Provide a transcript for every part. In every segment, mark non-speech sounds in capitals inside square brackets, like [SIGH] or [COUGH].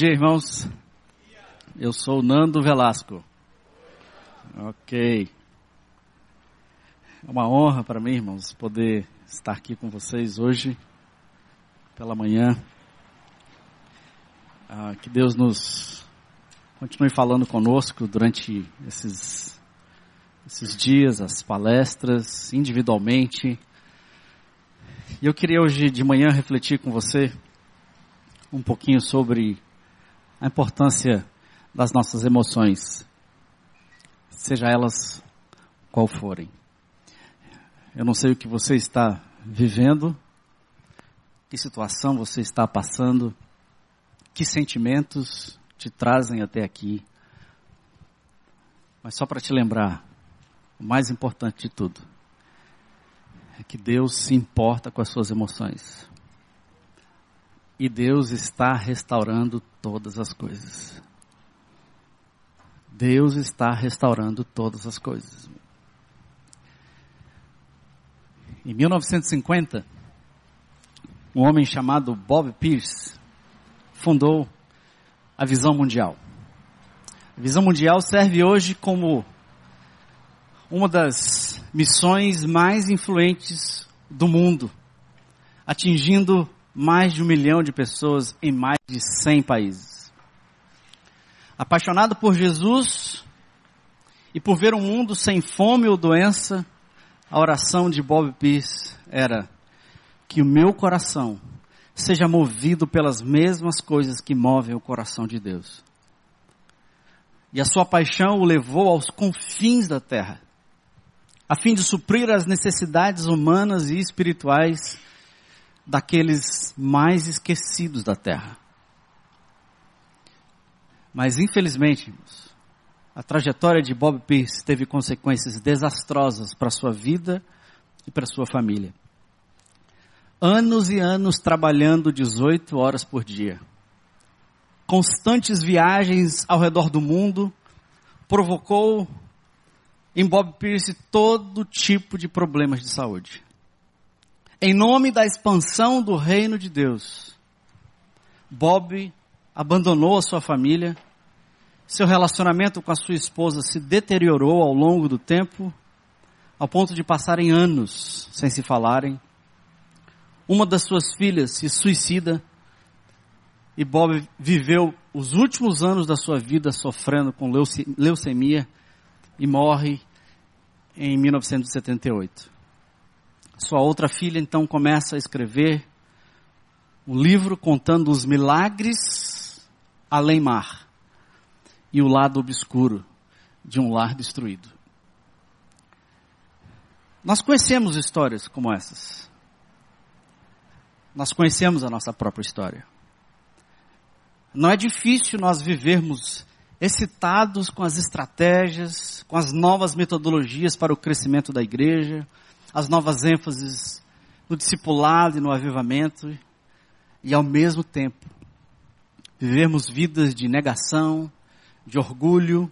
dia, irmãos. Eu sou Nando Velasco. Ok. É uma honra para mim, irmãos, poder estar aqui com vocês hoje, pela manhã. Ah, que Deus nos continue falando conosco durante esses, esses dias, as palestras, individualmente. E eu queria hoje de manhã refletir com você um pouquinho sobre a importância das nossas emoções, seja elas qual forem. Eu não sei o que você está vivendo, que situação você está passando, que sentimentos te trazem até aqui. Mas só para te lembrar, o mais importante de tudo é que Deus se importa com as suas emoções. E Deus está restaurando todas as coisas. Deus está restaurando todas as coisas. Em 1950, um homem chamado Bob Pierce fundou a Visão Mundial. A Visão Mundial serve hoje como uma das missões mais influentes do mundo, atingindo mais de um milhão de pessoas em mais de 100 países. Apaixonado por Jesus e por ver um mundo sem fome ou doença, a oração de Bob Pierce era que o meu coração seja movido pelas mesmas coisas que movem o coração de Deus. E a sua paixão o levou aos confins da terra, a fim de suprir as necessidades humanas e espirituais daqueles mais esquecidos da terra. Mas infelizmente, a trajetória de Bob Pierce teve consequências desastrosas para sua vida e para sua família. Anos e anos trabalhando 18 horas por dia. Constantes viagens ao redor do mundo provocou em Bob Pierce todo tipo de problemas de saúde em nome da expansão do reino de Deus, Bob abandonou a sua família, seu relacionamento com a sua esposa se deteriorou ao longo do tempo, ao ponto de passarem anos sem se falarem. Uma das suas filhas se suicida e Bob viveu os últimos anos da sua vida sofrendo com leucemia e morre em 1978. Sua outra filha então começa a escrever um livro contando os milagres além-mar e o lado obscuro de um lar destruído. Nós conhecemos histórias como essas. Nós conhecemos a nossa própria história. Não é difícil nós vivermos excitados com as estratégias, com as novas metodologias para o crescimento da igreja, as novas ênfases no discipulado e no avivamento, e ao mesmo tempo vivermos vidas de negação, de orgulho,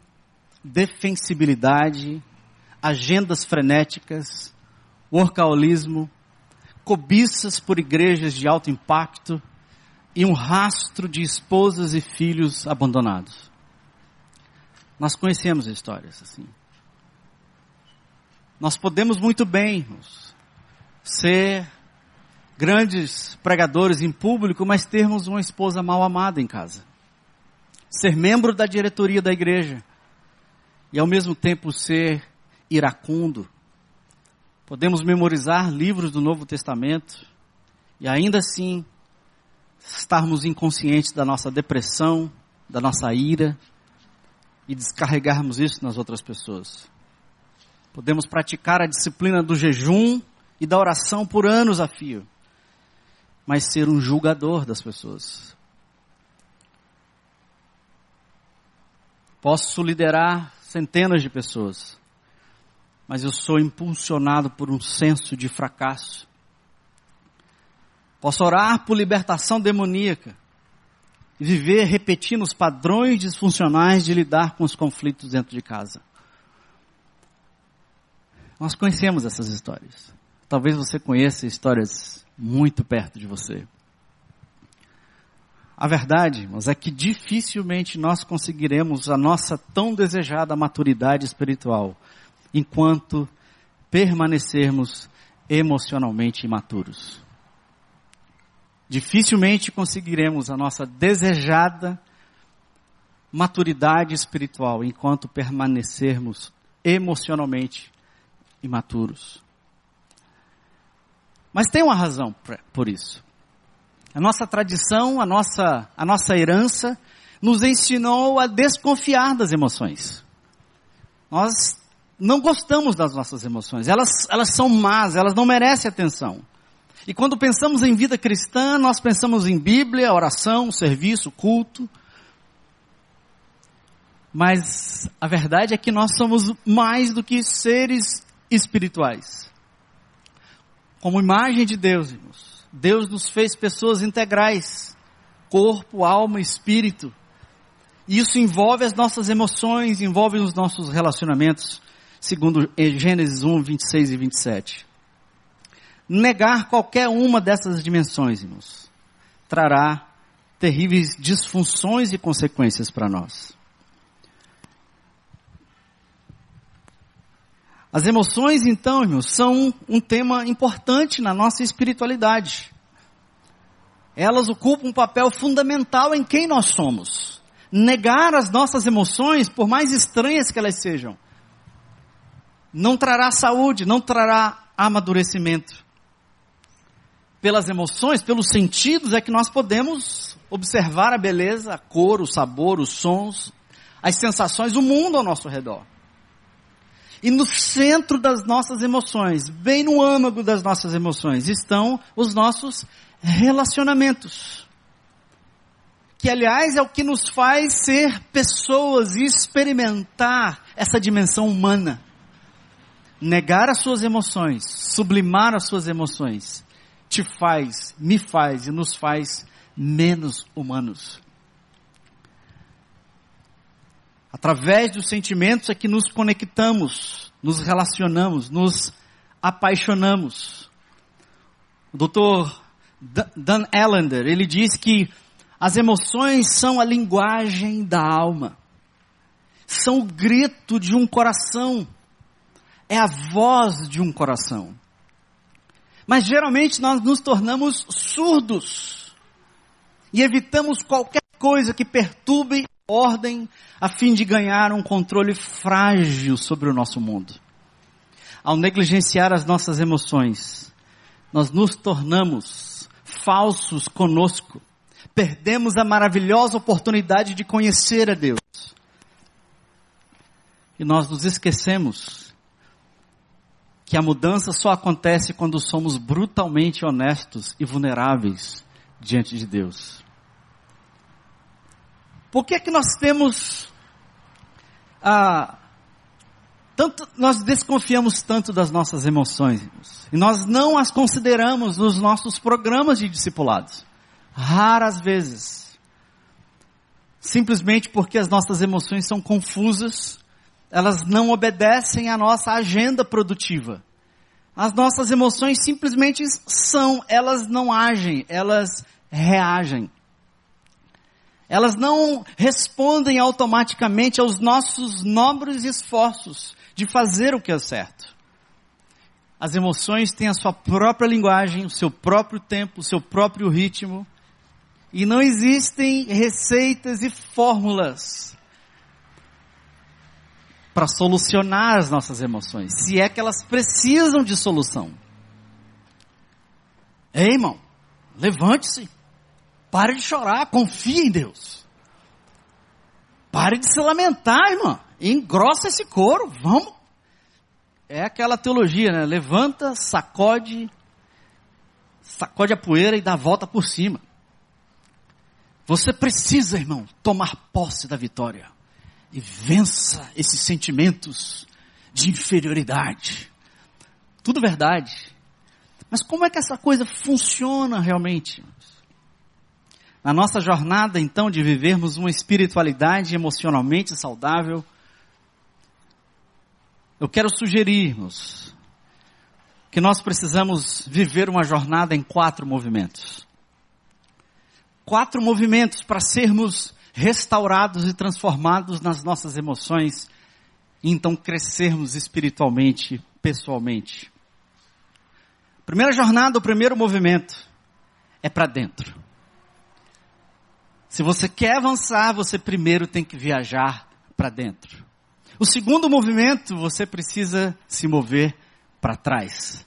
defensibilidade, agendas frenéticas, workaholismo, cobiças por igrejas de alto impacto e um rastro de esposas e filhos abandonados. Nós conhecemos histórias assim. Nós podemos muito bem ser grandes pregadores em público, mas termos uma esposa mal amada em casa. Ser membro da diretoria da igreja e ao mesmo tempo ser iracundo. Podemos memorizar livros do Novo Testamento e ainda assim estarmos inconscientes da nossa depressão, da nossa ira e descarregarmos isso nas outras pessoas. Podemos praticar a disciplina do jejum e da oração por anos a fio, mas ser um julgador das pessoas. Posso liderar centenas de pessoas, mas eu sou impulsionado por um senso de fracasso Posso orar por libertação demoníaca e viver repetindo os padrões disfuncionais de lidar com os conflitos dentro de casa. Nós conhecemos essas histórias. Talvez você conheça histórias muito perto de você. A verdade, irmãos, é que dificilmente nós conseguiremos a nossa tão desejada maturidade espiritual enquanto permanecermos emocionalmente imaturos. Dificilmente conseguiremos a nossa desejada maturidade espiritual enquanto permanecermos emocionalmente imaturos. Mas tem uma razão por isso. A nossa tradição, a nossa, a nossa herança, nos ensinou a desconfiar das emoções. Nós não gostamos das nossas emoções. Elas, elas são más, elas não merecem atenção. E quando pensamos em vida cristã, nós pensamos em Bíblia, oração, serviço, culto. Mas a verdade é que nós somos mais do que seres espirituais. Como imagem de Deus, irmãos. Deus nos fez pessoas integrais. Corpo, alma, espírito. Isso envolve as nossas emoções, envolve os nossos relacionamentos, segundo Gênesis 1, 26 e 27. Negar qualquer uma dessas dimensões, irmãos, trará terríveis disfunções e consequências para nós. As emoções, então, irmãos, são um tema importante na nossa espiritualidade. Elas ocupam um papel fundamental em quem nós somos. Negar as nossas emoções, por mais estranhas que elas sejam, não trará saúde, não trará amadurecimento. Pelas emoções, pelos sentidos, é que nós podemos observar a beleza, a cor, o sabor, os sons, as sensações, o mundo ao nosso redor. E no centro das nossas emoções, bem no âmago das nossas emoções, estão os nossos relacionamentos. Que, aliás, é o que nos faz ser pessoas e experimentar essa dimensão humana. Negar as suas emoções, sublimar as suas emoções, te faz, me faz e nos faz menos humanos. Através dos sentimentos é que nos conectamos, nos relacionamos, nos apaixonamos. O doutor Dan Allender, ele diz que as emoções são a linguagem da alma. São o grito de um coração. É a voz de um coração. Mas geralmente nós nos tornamos surdos. E evitamos qualquer coisa que perturbe ordem a fim de ganhar um controle frágil sobre o nosso mundo. Ao negligenciar as nossas emoções, nós nos tornamos falsos conosco. Perdemos a maravilhosa oportunidade de conhecer a Deus. E nós nos esquecemos que a mudança só acontece quando somos brutalmente honestos e vulneráveis diante de Deus. Por que é que nós temos ah, tanto nós desconfiamos tanto das nossas emoções e nós não as consideramos nos nossos programas de discipulados? Raras vezes. Simplesmente porque as nossas emoções são confusas, elas não obedecem à nossa agenda produtiva. As nossas emoções simplesmente são, elas não agem, elas reagem. Elas não respondem automaticamente aos nossos nobres esforços de fazer o que é certo. As emoções têm a sua própria linguagem, o seu próprio tempo, o seu próprio ritmo. E não existem receitas e fórmulas para solucionar as nossas emoções, se é que elas precisam de solução. Ei, irmão, levante-se. Pare de chorar, confie em Deus. Pare de se lamentar, irmã. Engrossa esse couro, vamos. É aquela teologia, né? Levanta, sacode, sacode a poeira e dá a volta por cima. Você precisa, irmão, tomar posse da vitória. E vença esses sentimentos de inferioridade. Tudo verdade. Mas como é que essa coisa funciona realmente? Na nossa jornada, então, de vivermos uma espiritualidade emocionalmente saudável, eu quero sugerirmos que nós precisamos viver uma jornada em quatro movimentos. Quatro movimentos para sermos restaurados e transformados nas nossas emoções e então crescermos espiritualmente, pessoalmente. Primeira jornada, o primeiro movimento é para dentro. Se você quer avançar, você primeiro tem que viajar para dentro. O segundo movimento, você precisa se mover para trás.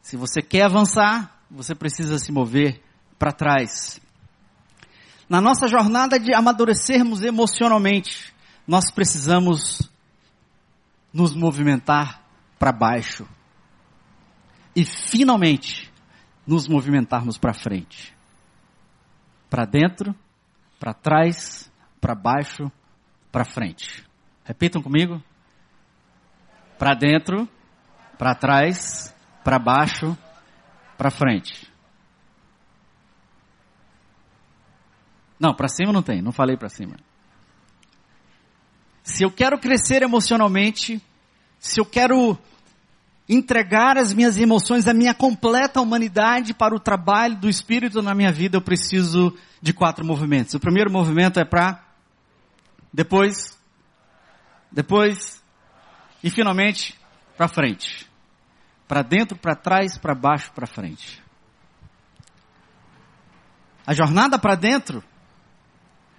Se você quer avançar, você precisa se mover para trás. Na nossa jornada de amadurecermos emocionalmente, nós precisamos nos movimentar para baixo. E finalmente, nos movimentarmos para frente. Para dentro, para trás, para baixo, para frente. Repitam comigo. Para dentro, para trás, para baixo, para frente. Não, para cima não tem, não falei para cima. Se eu quero crescer emocionalmente, se eu quero entregar as minhas emoções, a minha completa humanidade para o trabalho do Espírito na minha vida, eu preciso de quatro movimentos. O primeiro movimento é para depois, depois e finalmente para frente. Para dentro, para trás, para baixo, para frente. A jornada para dentro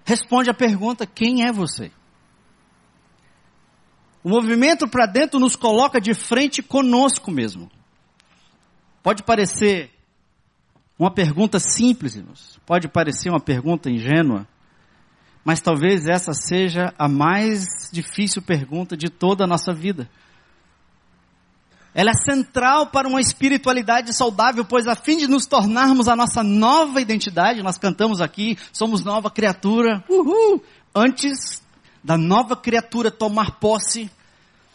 responde à pergunta: quem é você? O movimento para dentro nos coloca de frente conosco mesmo. Pode parecer uma pergunta simples, irmãos. Pode parecer uma pergunta ingênua. Mas talvez essa seja a mais difícil pergunta de toda a nossa vida. Ela é central para uma espiritualidade saudável, pois a fim de nos tornarmos a nossa nova identidade, nós cantamos aqui, somos nova criatura, uhul! Antes da nova criatura tomar posse,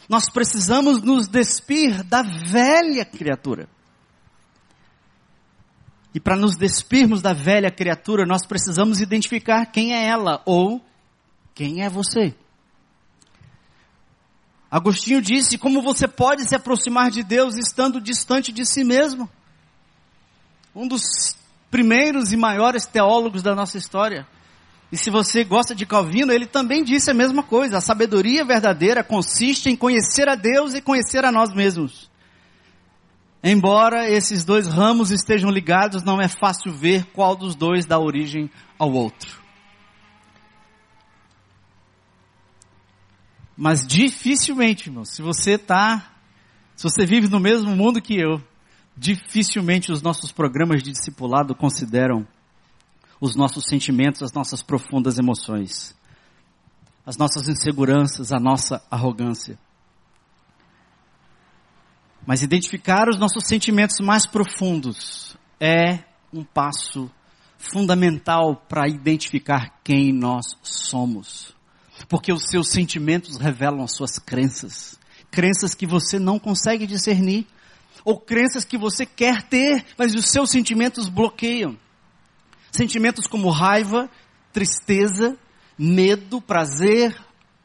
nós precisamos nos despir da velha criatura. E para nos despirmos da velha criatura, nós precisamos identificar quem é ela ou quem é você. Agostinho disse como você pode se aproximar de Deus estando distante de si mesmo. Um dos primeiros e maiores teólogos da nossa história. E se você gosta de Calvino, ele também disse a mesma coisa. A sabedoria verdadeira consiste em conhecer a Deus e conhecer a nós mesmos. Embora esses dois ramos estejam ligados, não é fácil ver qual dos dois dá origem ao outro. Mas dificilmente, irmão, se você tá, se você vive no mesmo mundo que eu, dificilmente os nossos programas de discipulado consideram os nossos sentimentos, as nossas profundas emoções, as nossas inseguranças, a nossa arrogância. Mas identificar os nossos sentimentos mais profundos é um passo fundamental para identificar quem nós somos porque os seus sentimentos revelam as suas crenças. Crenças que você não consegue discernir, ou crenças que você quer ter, mas os seus sentimentos bloqueiam. Sentimentos como raiva, tristeza, medo, prazer,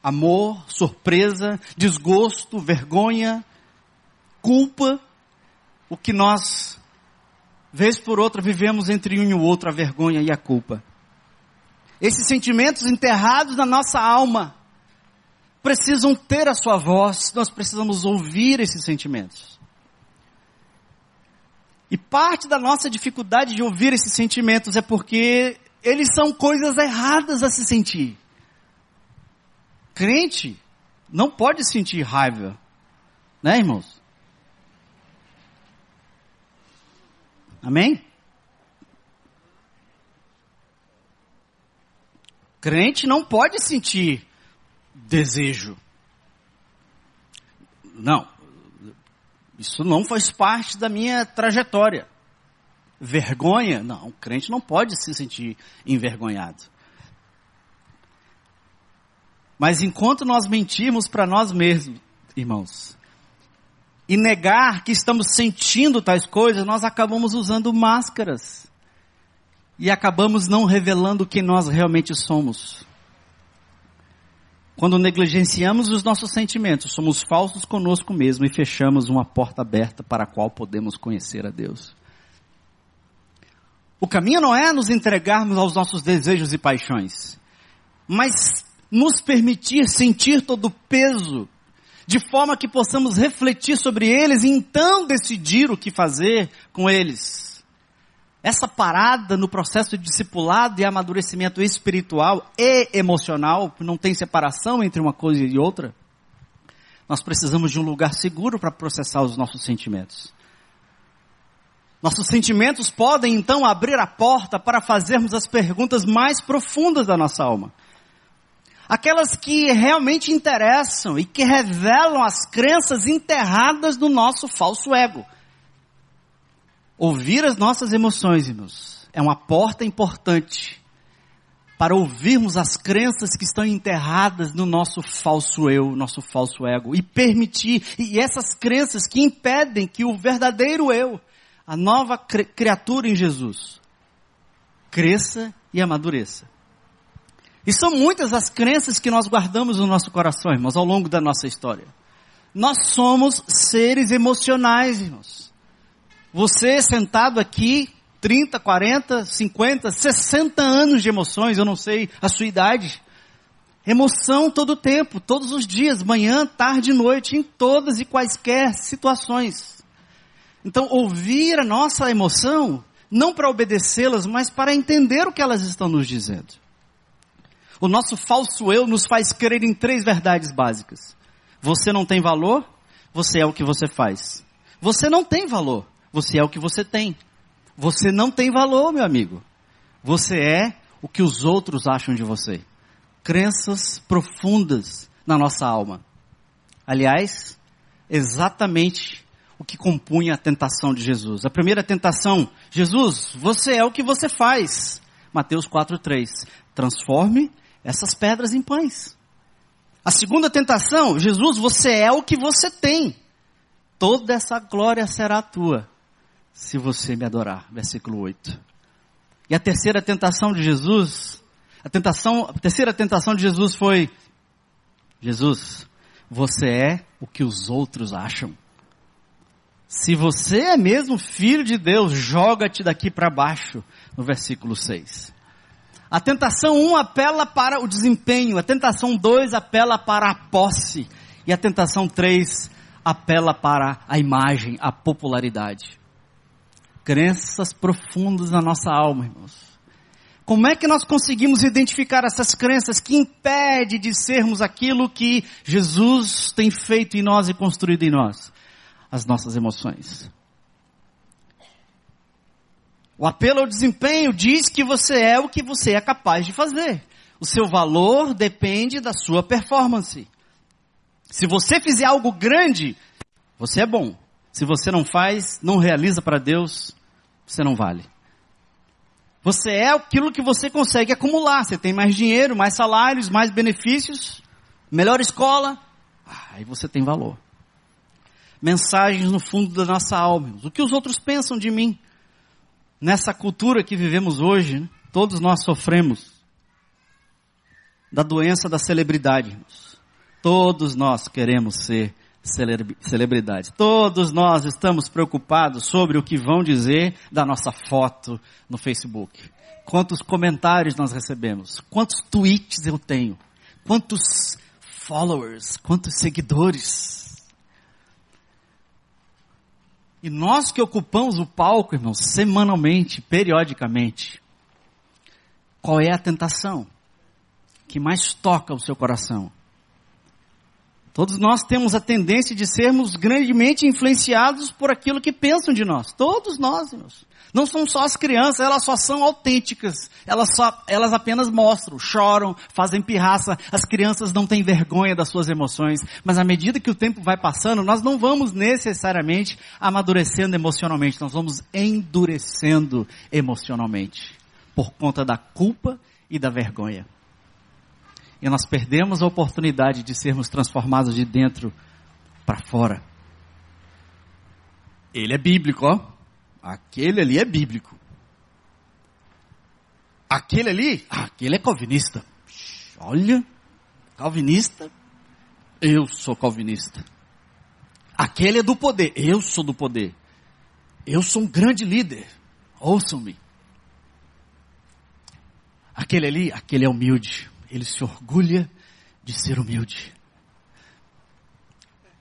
amor, surpresa, desgosto, vergonha, culpa, o que nós, vez por outra, vivemos entre um e o outro, a vergonha e a culpa. Esses sentimentos enterrados na nossa alma precisam ter a sua voz, nós precisamos ouvir esses sentimentos. E parte da nossa dificuldade de ouvir esses sentimentos é porque eles são coisas erradas a se sentir. Crente não pode sentir raiva, né, irmãos? Amém? Crente não pode sentir desejo. Não. Isso não faz parte da minha trajetória. Vergonha? Não, o crente não pode se sentir envergonhado. Mas enquanto nós mentimos para nós mesmos, irmãos, e negar que estamos sentindo tais coisas, nós acabamos usando máscaras. E acabamos não revelando quem nós realmente somos. Quando negligenciamos os nossos sentimentos, somos falsos conosco mesmo e fechamos uma porta aberta para a qual podemos conhecer a Deus. O caminho não é nos entregarmos aos nossos desejos e paixões, mas nos permitir sentir todo o peso de forma que possamos refletir sobre eles e então decidir o que fazer com eles. Essa parada no processo de discipulado e amadurecimento espiritual e emocional, não tem separação entre uma coisa e outra, nós precisamos de um lugar seguro para processar os nossos sentimentos. Nossos sentimentos podem então abrir a porta para fazermos as perguntas mais profundas da nossa alma aquelas que realmente interessam e que revelam as crenças enterradas do nosso falso ego. Ouvir as nossas emoções, irmãos, é uma porta importante para ouvirmos as crenças que estão enterradas no nosso falso eu, nosso falso ego, e permitir, e essas crenças que impedem que o verdadeiro eu, a nova criatura em Jesus, cresça e amadureça. E são muitas as crenças que nós guardamos no nosso coração, irmãos, ao longo da nossa história. Nós somos seres emocionais, irmãos. Você sentado aqui, 30, 40, 50, 60 anos de emoções, eu não sei a sua idade. Emoção todo o tempo, todos os dias, manhã, tarde e noite, em todas e quaisquer situações. Então, ouvir a nossa emoção, não para obedecê-las, mas para entender o que elas estão nos dizendo. O nosso falso eu nos faz crer em três verdades básicas. Você não tem valor, você é o que você faz. Você não tem valor, você é o que você tem. Você não tem valor, meu amigo. Você é o que os outros acham de você. Crenças profundas na nossa alma. Aliás, exatamente o que compunha a tentação de Jesus. A primeira tentação, Jesus, você é o que você faz. Mateus 4:3. Transforme essas pedras em pães. A segunda tentação, Jesus, você é o que você tem. Toda essa glória será tua, se você me adorar. Versículo 8. E a terceira tentação de Jesus, a tentação, a terceira tentação de Jesus foi, Jesus, você é o que os outros acham. Se você é mesmo filho de Deus, joga-te daqui para baixo, no versículo 6. A tentação 1 um apela para o desempenho, a tentação 2 apela para a posse, e a tentação 3 apela para a imagem, a popularidade. Crenças profundas na nossa alma, irmãos. Como é que nós conseguimos identificar essas crenças que impedem de sermos aquilo que Jesus tem feito em nós e construído em nós? As nossas emoções. O apelo ao desempenho diz que você é o que você é capaz de fazer. O seu valor depende da sua performance. Se você fizer algo grande, você é bom. Se você não faz, não realiza para Deus, você não vale. Você é aquilo que você consegue acumular. Você tem mais dinheiro, mais salários, mais benefícios, melhor escola. Aí você tem valor. Mensagens no fundo da nossa alma. O que os outros pensam de mim? nessa cultura que vivemos hoje, né, todos nós sofremos da doença da celebridade. Todos nós queremos ser celebridades. Todos nós estamos preocupados sobre o que vão dizer da nossa foto no Facebook. Quantos comentários nós recebemos? Quantos tweets eu tenho? Quantos followers? Quantos seguidores? E nós que ocupamos o palco, irmãos, semanalmente, periodicamente, qual é a tentação que mais toca o seu coração? Todos nós temos a tendência de sermos grandemente influenciados por aquilo que pensam de nós. Todos nós, irmãos. Não são só as crianças, elas só são autênticas. Elas, só, elas apenas mostram, choram, fazem pirraça. As crianças não têm vergonha das suas emoções. Mas à medida que o tempo vai passando, nós não vamos necessariamente amadurecendo emocionalmente. Nós vamos endurecendo emocionalmente. Por conta da culpa e da vergonha. E nós perdemos a oportunidade de sermos transformados de dentro para fora. Ele é bíblico, ó. Aquele ali é bíblico. Aquele ali, aquele é calvinista. Olha, calvinista, eu sou calvinista. Aquele é do poder, eu sou do poder. Eu sou um grande líder. Ouçam-me. Aquele ali, aquele é humilde. Ele se orgulha de ser humilde.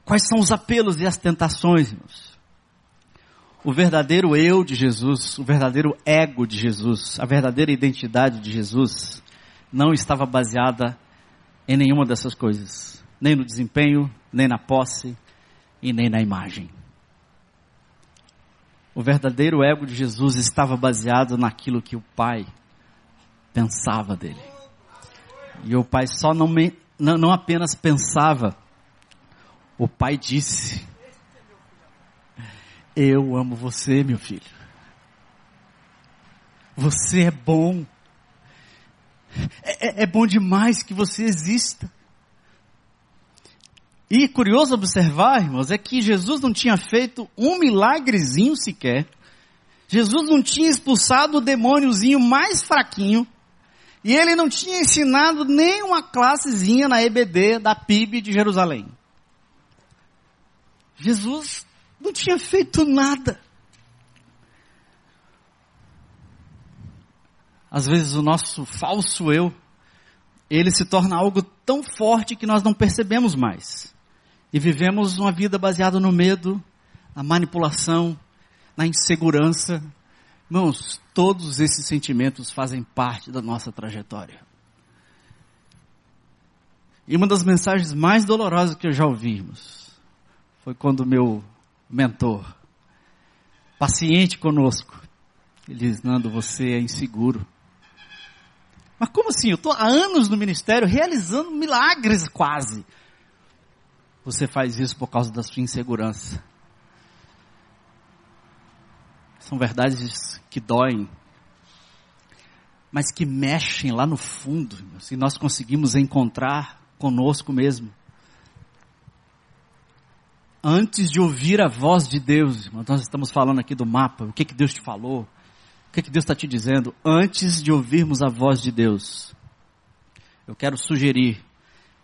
Quais são os apelos e as tentações, irmãos? O verdadeiro eu de Jesus, o verdadeiro ego de Jesus, a verdadeira identidade de Jesus não estava baseada em nenhuma dessas coisas, nem no desempenho, nem na posse e nem na imagem. O verdadeiro ego de Jesus estava baseado naquilo que o Pai pensava dele. E o Pai só não, me, não, não apenas pensava, o pai disse: Eu amo você, meu filho. Você é bom. É, é, é bom demais que você exista. E curioso observar, irmãos, é que Jesus não tinha feito um milagrezinho sequer. Jesus não tinha expulsado o demôniozinho mais fraquinho. E ele não tinha ensinado nem uma classezinha na EBD da PIB de Jerusalém. Jesus não tinha feito nada. Às vezes o nosso falso eu, ele se torna algo tão forte que nós não percebemos mais. E vivemos uma vida baseada no medo, na manipulação, na insegurança. Irmãos, todos esses sentimentos fazem parte da nossa trajetória. E uma das mensagens mais dolorosas que eu já ouvimos foi quando meu mentor, paciente conosco, ele diz, Nando, você é inseguro. Mas como assim? Eu estou há anos no ministério realizando milagres quase. Você faz isso por causa da sua insegurança. São verdades que doem, mas que mexem lá no fundo, se nós conseguimos encontrar conosco mesmo antes de ouvir a voz de Deus, nós estamos falando aqui do mapa, o que, que Deus te falou, o que, que Deus está te dizendo, antes de ouvirmos a voz de Deus, eu quero sugerir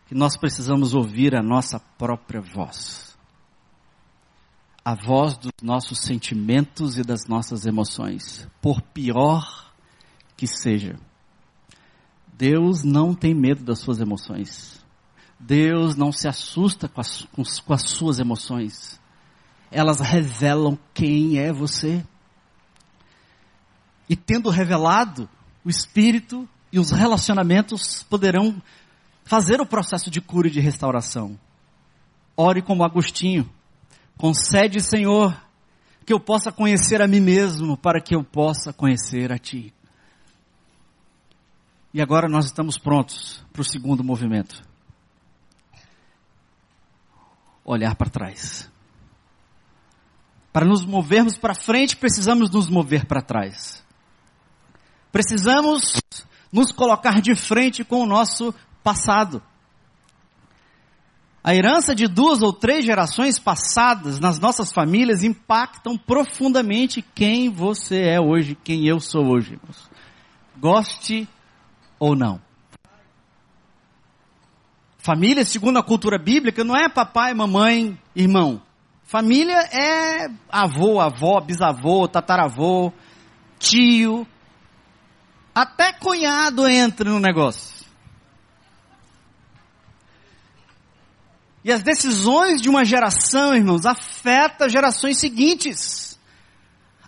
que nós precisamos ouvir a nossa própria voz. A voz dos nossos sentimentos e das nossas emoções, por pior que seja. Deus não tem medo das suas emoções. Deus não se assusta com as, com, com as suas emoções. Elas revelam quem é você. E tendo revelado, o Espírito e os relacionamentos poderão fazer o processo de cura e de restauração. Ore como Agostinho. Concede, Senhor, que eu possa conhecer a mim mesmo, para que eu possa conhecer a Ti. E agora nós estamos prontos para o segundo movimento olhar para trás. Para nos movermos para frente, precisamos nos mover para trás. Precisamos nos colocar de frente com o nosso passado. A herança de duas ou três gerações passadas nas nossas famílias impactam profundamente quem você é hoje, quem eu sou hoje. Goste ou não. Família, segundo a cultura bíblica, não é papai, mamãe, irmão. Família é avô, avó, bisavô, tataravô, tio. Até cunhado entra no negócio. E as decisões de uma geração, irmãos, afetam as gerações seguintes.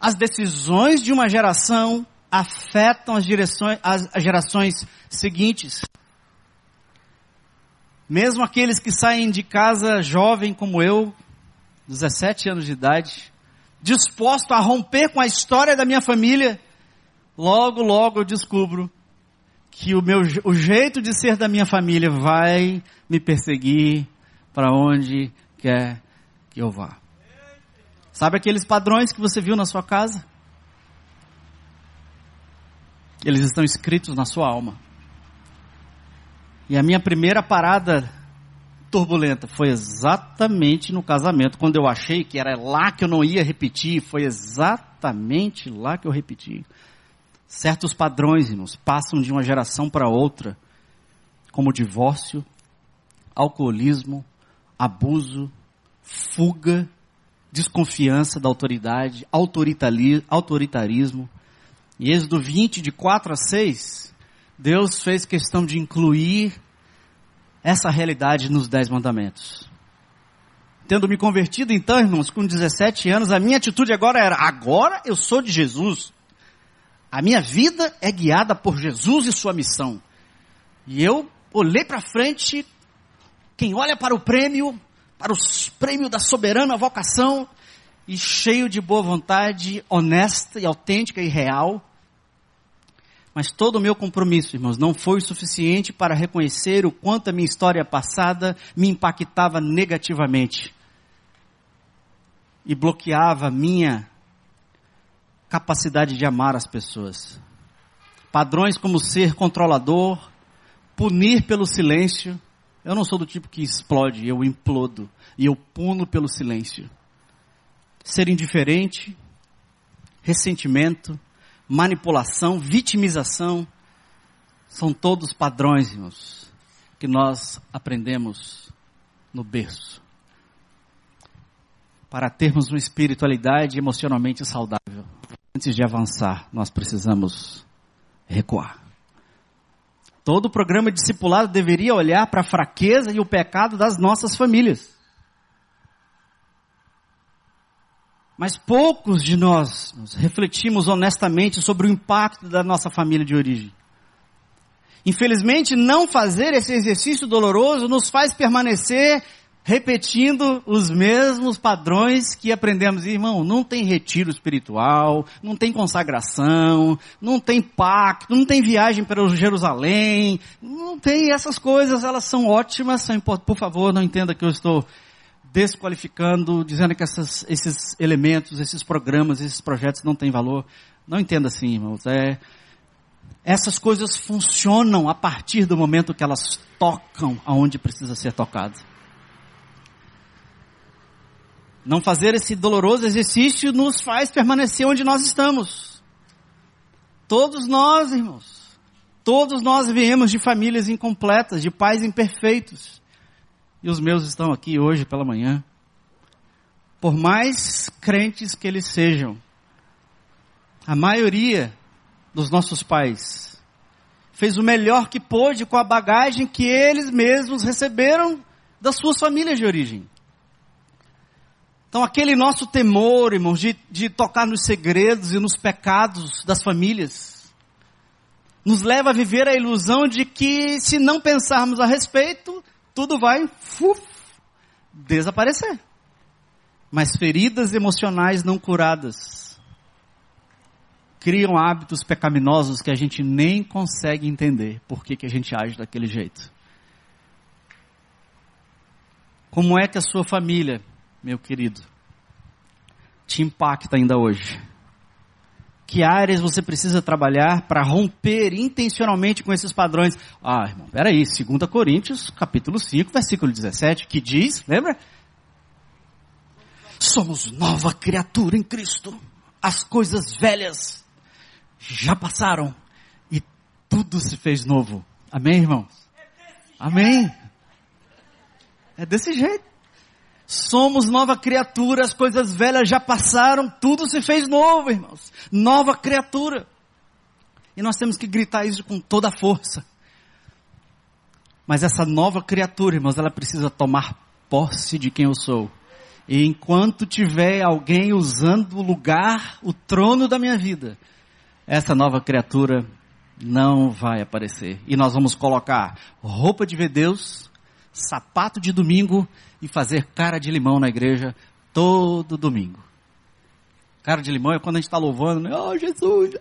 As decisões de uma geração afetam as, direções, as gerações seguintes. Mesmo aqueles que saem de casa jovem como eu, 17 anos de idade, disposto a romper com a história da minha família, logo, logo eu descubro que o meu o jeito de ser da minha família vai me perseguir para onde quer que eu vá. Sabe aqueles padrões que você viu na sua casa? Eles estão escritos na sua alma. E a minha primeira parada turbulenta. Foi exatamente no casamento, quando eu achei que era lá que eu não ia repetir, foi exatamente lá que eu repeti. Certos padrões, irmãos, passam de uma geração para outra, como divórcio, alcoolismo, abuso, fuga, desconfiança da autoridade, autoritarismo. Em Êxodo 20, de 4 a 6, Deus fez questão de incluir essa realidade nos Dez Mandamentos. Tendo me convertido, então, irmãos, com 17 anos, a minha atitude agora era: agora eu sou de Jesus. A minha vida é guiada por Jesus e sua missão. E eu olhei para frente, quem olha para o prêmio, para o prêmio da soberana vocação, e cheio de boa vontade, honesta e autêntica e real, mas todo o meu compromisso, irmãos, não foi suficiente para reconhecer o quanto a minha história passada me impactava negativamente e bloqueava a minha capacidade de amar as pessoas. Padrões como ser controlador, punir pelo silêncio. Eu não sou do tipo que explode, eu implodo e eu puno pelo silêncio. Ser indiferente, ressentimento, manipulação, vitimização, são todos padrões, irmãos, que nós aprendemos no berço. Para termos uma espiritualidade emocionalmente saudável, antes de avançar, nós precisamos recuar. Todo programa discipulado deveria olhar para a fraqueza e o pecado das nossas famílias. Mas poucos de nós refletimos honestamente sobre o impacto da nossa família de origem. Infelizmente, não fazer esse exercício doloroso nos faz permanecer repetindo os mesmos padrões que aprendemos. Irmão, não tem retiro espiritual, não tem consagração, não tem pacto, não tem viagem para Jerusalém, não tem essas coisas, elas são ótimas, são importantes. Por favor, não entenda que eu estou desqualificando, dizendo que essas, esses elementos, esses programas, esses projetos não têm valor. Não entenda assim, irmãos. É, essas coisas funcionam a partir do momento que elas tocam aonde precisa ser tocado. Não fazer esse doloroso exercício nos faz permanecer onde nós estamos. Todos nós, irmãos, todos nós viemos de famílias incompletas, de pais imperfeitos e os meus estão aqui hoje pela manhã. Por mais crentes que eles sejam, a maioria dos nossos pais fez o melhor que pôde com a bagagem que eles mesmos receberam das suas famílias de origem. Então, aquele nosso temor, irmãos, de, de tocar nos segredos e nos pecados das famílias, nos leva a viver a ilusão de que, se não pensarmos a respeito, tudo vai uf, desaparecer. Mas feridas emocionais não curadas criam hábitos pecaminosos que a gente nem consegue entender por que, que a gente age daquele jeito. Como é que a sua família, meu querido, te impacta ainda hoje? que áreas você precisa trabalhar para romper intencionalmente com esses padrões. Ah, irmão, peraí, 2 Coríntios, capítulo 5, versículo 17, que diz, lembra? Somos nova criatura em Cristo. As coisas velhas já passaram e tudo se fez novo. Amém, irmãos? Amém? É desse jeito. Somos nova criatura, as coisas velhas já passaram, tudo se fez novo, irmãos. Nova criatura. E nós temos que gritar isso com toda a força. Mas essa nova criatura, irmãos, ela precisa tomar posse de quem eu sou. E enquanto tiver alguém usando o lugar, o trono da minha vida, essa nova criatura não vai aparecer. E nós vamos colocar roupa de ver Deus, sapato de domingo e fazer cara de limão na igreja todo domingo. Cara de limão é quando a gente está louvando, né? Oh, Jesus!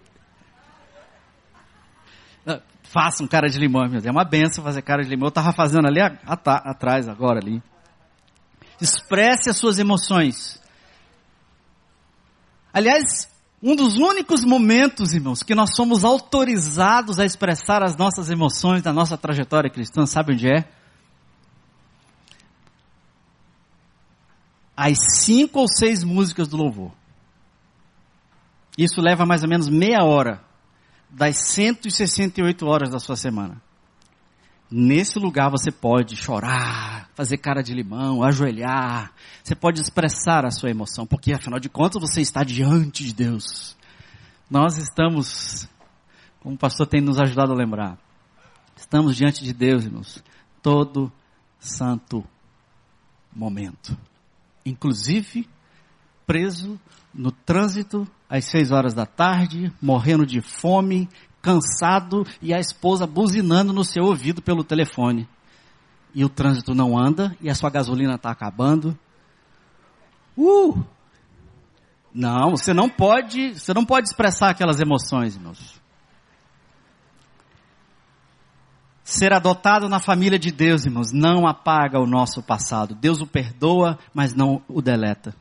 Faça um cara de limão, meu Deus. É uma benção fazer cara de limão. Eu estava fazendo ali atrás, agora ali. Expresse as suas emoções. Aliás, um dos únicos momentos, irmãos, que nós somos autorizados a expressar as nossas emoções na nossa trajetória cristã, sabe onde é? As cinco ou seis músicas do louvor. Isso leva mais ou menos meia hora das 168 horas da sua semana. Nesse lugar você pode chorar, fazer cara de limão, ajoelhar. Você pode expressar a sua emoção, porque afinal de contas você está diante de Deus. Nós estamos, como o pastor tem nos ajudado a lembrar, estamos diante de Deus, irmãos, todo santo momento. Inclusive, preso no trânsito às seis horas da tarde, morrendo de fome, cansado e a esposa buzinando no seu ouvido pelo telefone. E o trânsito não anda e a sua gasolina está acabando. Uh! Não, você não pode, você não pode expressar aquelas emoções, irmãos. Ser adotado na família de Deus, irmãos, não apaga o nosso passado. Deus o perdoa, mas não o deleta.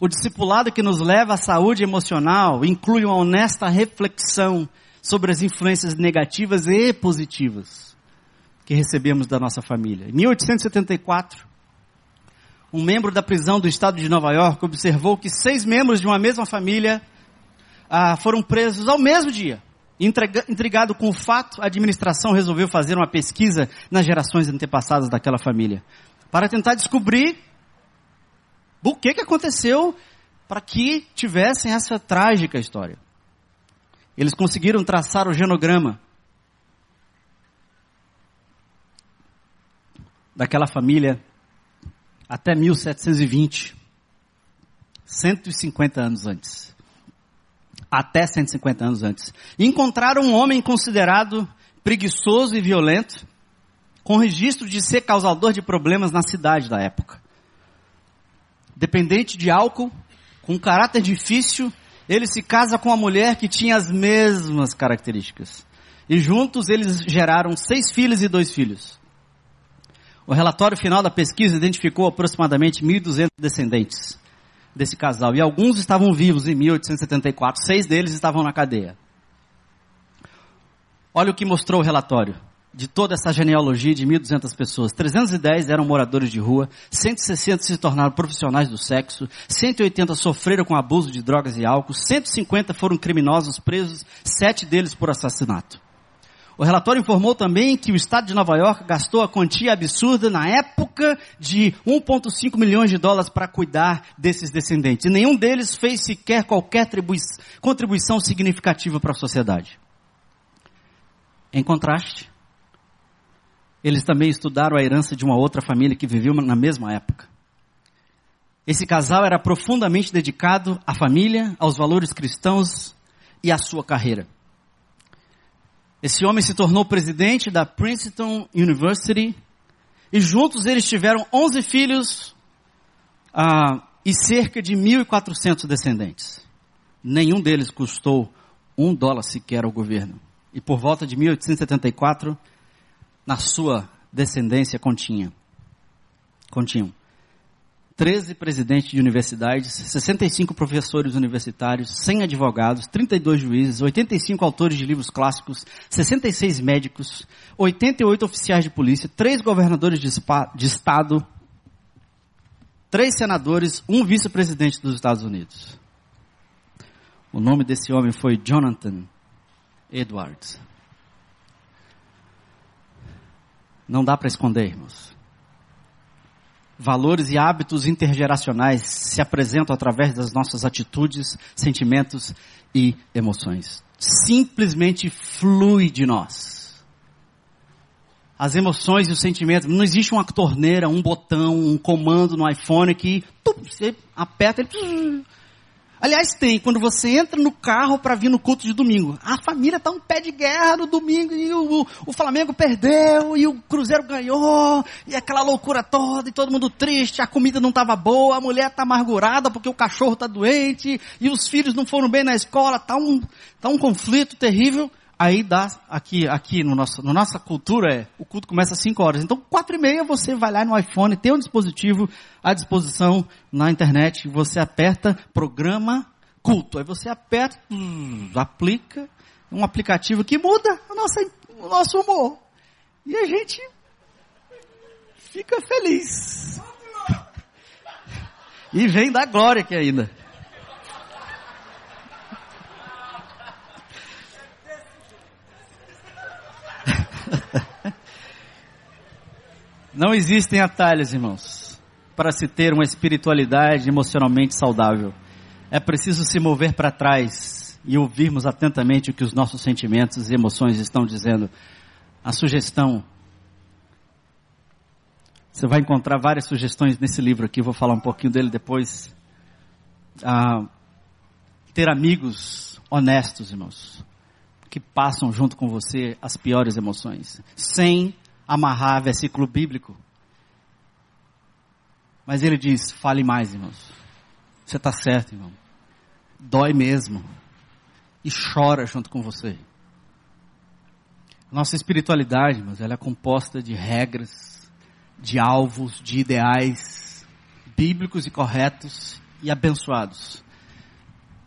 O discipulado que nos leva à saúde emocional inclui uma honesta reflexão sobre as influências negativas e positivas que recebemos da nossa família. Em 1874, um membro da prisão do estado de Nova York observou que seis membros de uma mesma família ah, foram presos ao mesmo dia. Intrigado com o fato, a administração resolveu fazer uma pesquisa nas gerações antepassadas daquela família, para tentar descobrir o que, que aconteceu para que tivessem essa trágica história. Eles conseguiram traçar o genograma daquela família até 1720, 150 anos antes. Até 150 anos antes. Encontraram um homem considerado preguiçoso e violento, com registro de ser causador de problemas na cidade da época. Dependente de álcool, com caráter difícil ele se casa com uma mulher que tinha as mesmas características. E juntos eles geraram seis filhos e dois filhos. O relatório final da pesquisa identificou aproximadamente 1.200 descendentes desse casal. E alguns estavam vivos em 1874, seis deles estavam na cadeia. Olha o que mostrou o relatório de toda essa genealogia de 1.200 pessoas. 310 eram moradores de rua, 160 se tornaram profissionais do sexo, 180 sofreram com abuso de drogas e álcool, 150 foram criminosos presos, sete deles por assassinato. O relatório informou também que o estado de Nova York gastou a quantia absurda na época de 1,5 milhões de dólares para cuidar desses descendentes. E nenhum deles fez sequer qualquer contribuição significativa para a sociedade. Em contraste, eles também estudaram a herança de uma outra família que viveu na mesma época. Esse casal era profundamente dedicado à família, aos valores cristãos e à sua carreira. Esse homem se tornou presidente da Princeton University e juntos eles tiveram 11 filhos ah, e cerca de 1.400 descendentes. Nenhum deles custou um dólar sequer ao governo. E por volta de 1874, na sua descendência continha. Continham 13 presidentes de universidades, 65 professores universitários, 100 advogados, 32 juízes, 85 autores de livros clássicos, 66 médicos, 88 oficiais de polícia, 3 governadores de, de estado, 3 senadores, um vice-presidente dos Estados Unidos. O nome desse homem foi Jonathan Edwards. Não dá para esconder, irmãos. Valores e hábitos intergeracionais se apresentam através das nossas atitudes, sentimentos e emoções. Simplesmente flui de nós. As emoções e os sentimentos, não existe uma torneira, um botão, um comando no iPhone que tum, você aperta ele Aliás, tem, quando você entra no carro para vir no culto de domingo. A família tá um pé de guerra no domingo e o, o Flamengo perdeu e o Cruzeiro ganhou e aquela loucura toda e todo mundo triste, a comida não estava boa, a mulher tá amargurada porque o cachorro tá doente e os filhos não foram bem na escola, tá um, tá um conflito terrível. Aí dá, aqui, aqui no nosso, na no nossa cultura é, o culto começa às 5 horas. Então, quatro e meia você vai lá no iPhone, tem um dispositivo à disposição na internet, você aperta programa culto. Aí você aperta, aplica, um aplicativo que muda a nossa, o nosso humor. E a gente fica feliz. E vem da glória aqui ainda. Não existem atalhos, irmãos, para se ter uma espiritualidade emocionalmente saudável. É preciso se mover para trás e ouvirmos atentamente o que os nossos sentimentos e emoções estão dizendo. A sugestão. Você vai encontrar várias sugestões nesse livro aqui, vou falar um pouquinho dele depois. Ah, ter amigos honestos, irmãos, que passam junto com você as piores emoções, sem amarrar versículo bíblico. Mas ele diz: fale mais, irmãos. Você está certo, irmão. Dói mesmo. E chora junto com você. Nossa espiritualidade, irmãos, ela é composta de regras, de alvos, de ideais bíblicos e corretos e abençoados.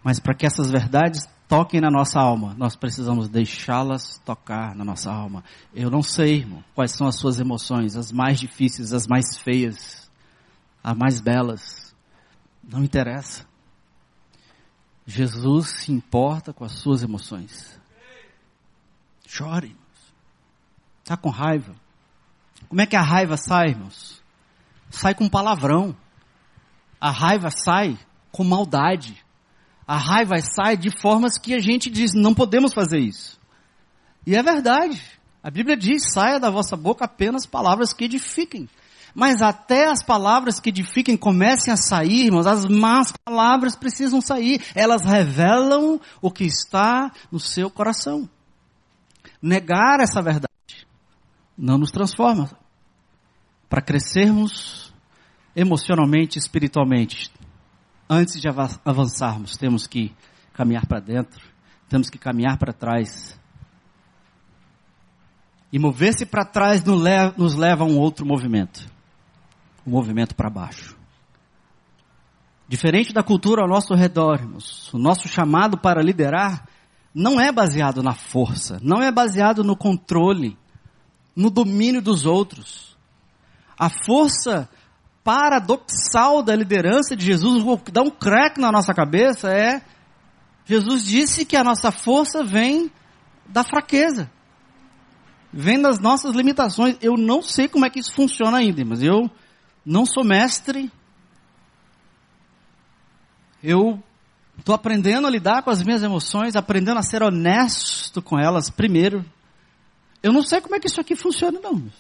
Mas para que essas verdades toquem na nossa alma, nós precisamos deixá-las tocar na nossa alma. Eu não sei, irmão, quais são as suas emoções, as mais difíceis, as mais feias, as mais belas. Não interessa. Jesus se importa com as suas emoções. Chore. Está com raiva. Como é que a raiva sai, irmãos? Sai com palavrão. A raiva sai com maldade a raiva sai de formas que a gente diz, não podemos fazer isso. E é verdade. A Bíblia diz, saia da vossa boca apenas palavras que edifiquem. Mas até as palavras que edifiquem comecem a sair, irmãos, as más palavras precisam sair. Elas revelam o que está no seu coração. Negar essa verdade não nos transforma. Para crescermos emocionalmente, espiritualmente, antes de avançarmos, temos que caminhar para dentro, temos que caminhar para trás. E mover-se para trás nos leva a um outro movimento o um movimento para baixo. Diferente da cultura ao nosso redor, irmãos, o nosso chamado para liderar não é baseado na força, não é baseado no controle, no domínio dos outros. A força paradoxal da liderança de Jesus, vou dar um crack na nossa cabeça, é Jesus disse que a nossa força vem da fraqueza. Vem das nossas limitações. Eu não sei como é que isso funciona ainda, mas eu não sou mestre. Eu estou aprendendo a lidar com as minhas emoções, aprendendo a ser honesto com elas primeiro. Eu não sei como é que isso aqui funciona, não.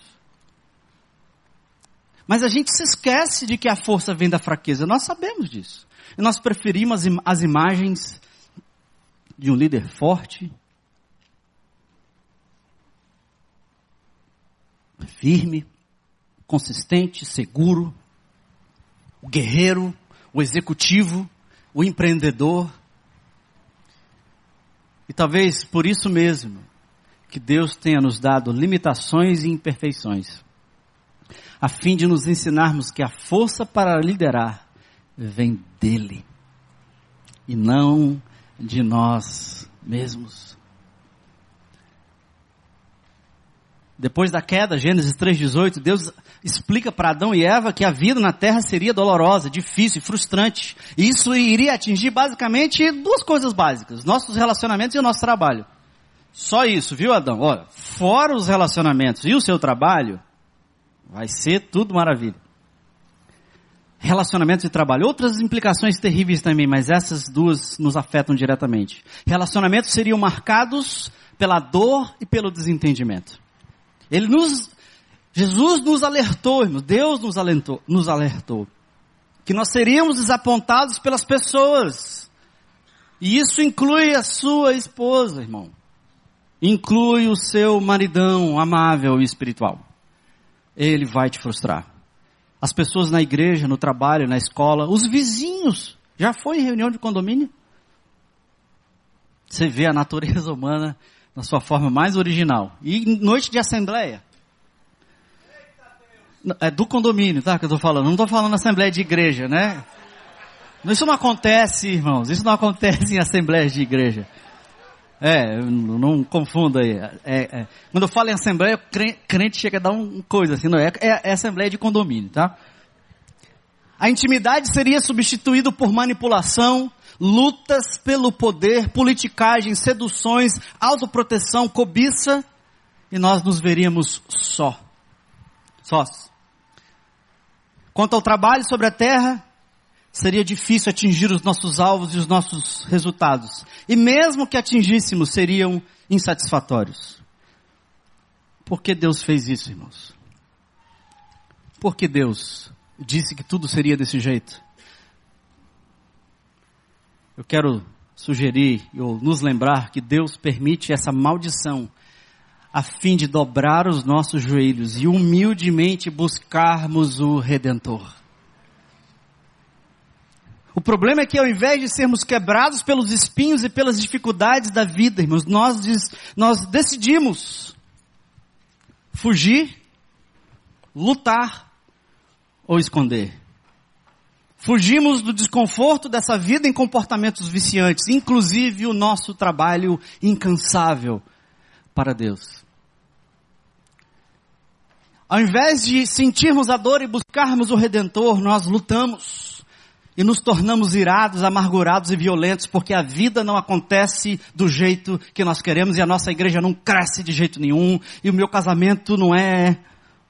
Mas a gente se esquece de que a força vem da fraqueza. Nós sabemos disso. E nós preferimos as imagens de um líder forte, firme, consistente, seguro, o guerreiro, o executivo, o empreendedor. E talvez por isso mesmo que Deus tenha nos dado limitações e imperfeições a fim de nos ensinarmos que a força para liderar vem dele e não de nós mesmos. Depois da queda, Gênesis 3,18, Deus explica para Adão e Eva que a vida na terra seria dolorosa, difícil, frustrante. E isso iria atingir basicamente duas coisas básicas: nossos relacionamentos e o nosso trabalho. Só isso, viu, Adão? Olha, fora os relacionamentos e o seu trabalho, Vai ser tudo maravilha. Relacionamentos e trabalho. Outras implicações terríveis também, mas essas duas nos afetam diretamente. Relacionamentos seriam marcados pela dor e pelo desentendimento. Ele nos, Jesus nos alertou, irmão, Deus nos alertou, nos alertou, que nós seríamos desapontados pelas pessoas. E isso inclui a sua esposa, irmão. Inclui o seu maridão amável e espiritual ele vai te frustrar. As pessoas na igreja, no trabalho, na escola, os vizinhos. Já foi em reunião de condomínio? Você vê a natureza [LAUGHS] humana na sua forma mais original. E noite de assembleia. É do condomínio, tá? Que eu tô falando. Não estou falando assembleia de igreja, né? Isso não acontece, irmãos. Isso não acontece em assembleias de igreja. É, não confunda aí. É, é. Quando eu falo em assembleia, crente chega a dar uma coisa assim, não é? É, é assembleia de condomínio, tá? A intimidade seria substituída por manipulação, lutas pelo poder, politicagem, seduções, autoproteção, cobiça, e nós nos veríamos só. Sós. Quanto ao trabalho sobre a terra, seria difícil atingir os nossos alvos e os nossos resultados. E mesmo que atingíssemos, seriam insatisfatórios. Por que Deus fez isso, irmãos? Por que Deus disse que tudo seria desse jeito? Eu quero sugerir ou nos lembrar que Deus permite essa maldição a fim de dobrar os nossos joelhos e humildemente buscarmos o Redentor. O problema é que ao invés de sermos quebrados pelos espinhos e pelas dificuldades da vida, irmãos, nós, nós decidimos fugir, lutar ou esconder. Fugimos do desconforto dessa vida em comportamentos viciantes, inclusive o nosso trabalho incansável para Deus. Ao invés de sentirmos a dor e buscarmos o Redentor, nós lutamos e nos tornamos irados, amargurados e violentos, porque a vida não acontece do jeito que nós queremos e a nossa igreja não cresce de jeito nenhum e o meu casamento não é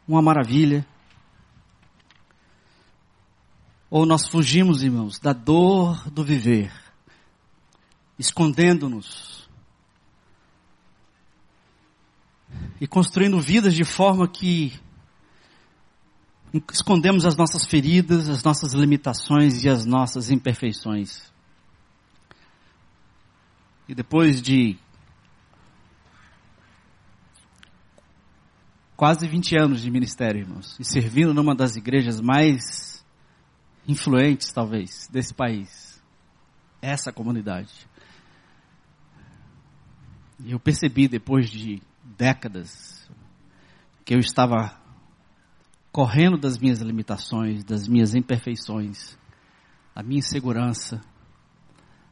uma maravilha. Ou nós fugimos, irmãos, da dor do viver, escondendo-nos e construindo vidas de forma que escondemos as nossas feridas, as nossas limitações e as nossas imperfeições. E depois de quase 20 anos de ministério, irmãos, e servindo numa das igrejas mais influentes, talvez, desse país, essa comunidade. E eu percebi depois de décadas que eu estava correndo das minhas limitações, das minhas imperfeições, a minha insegurança,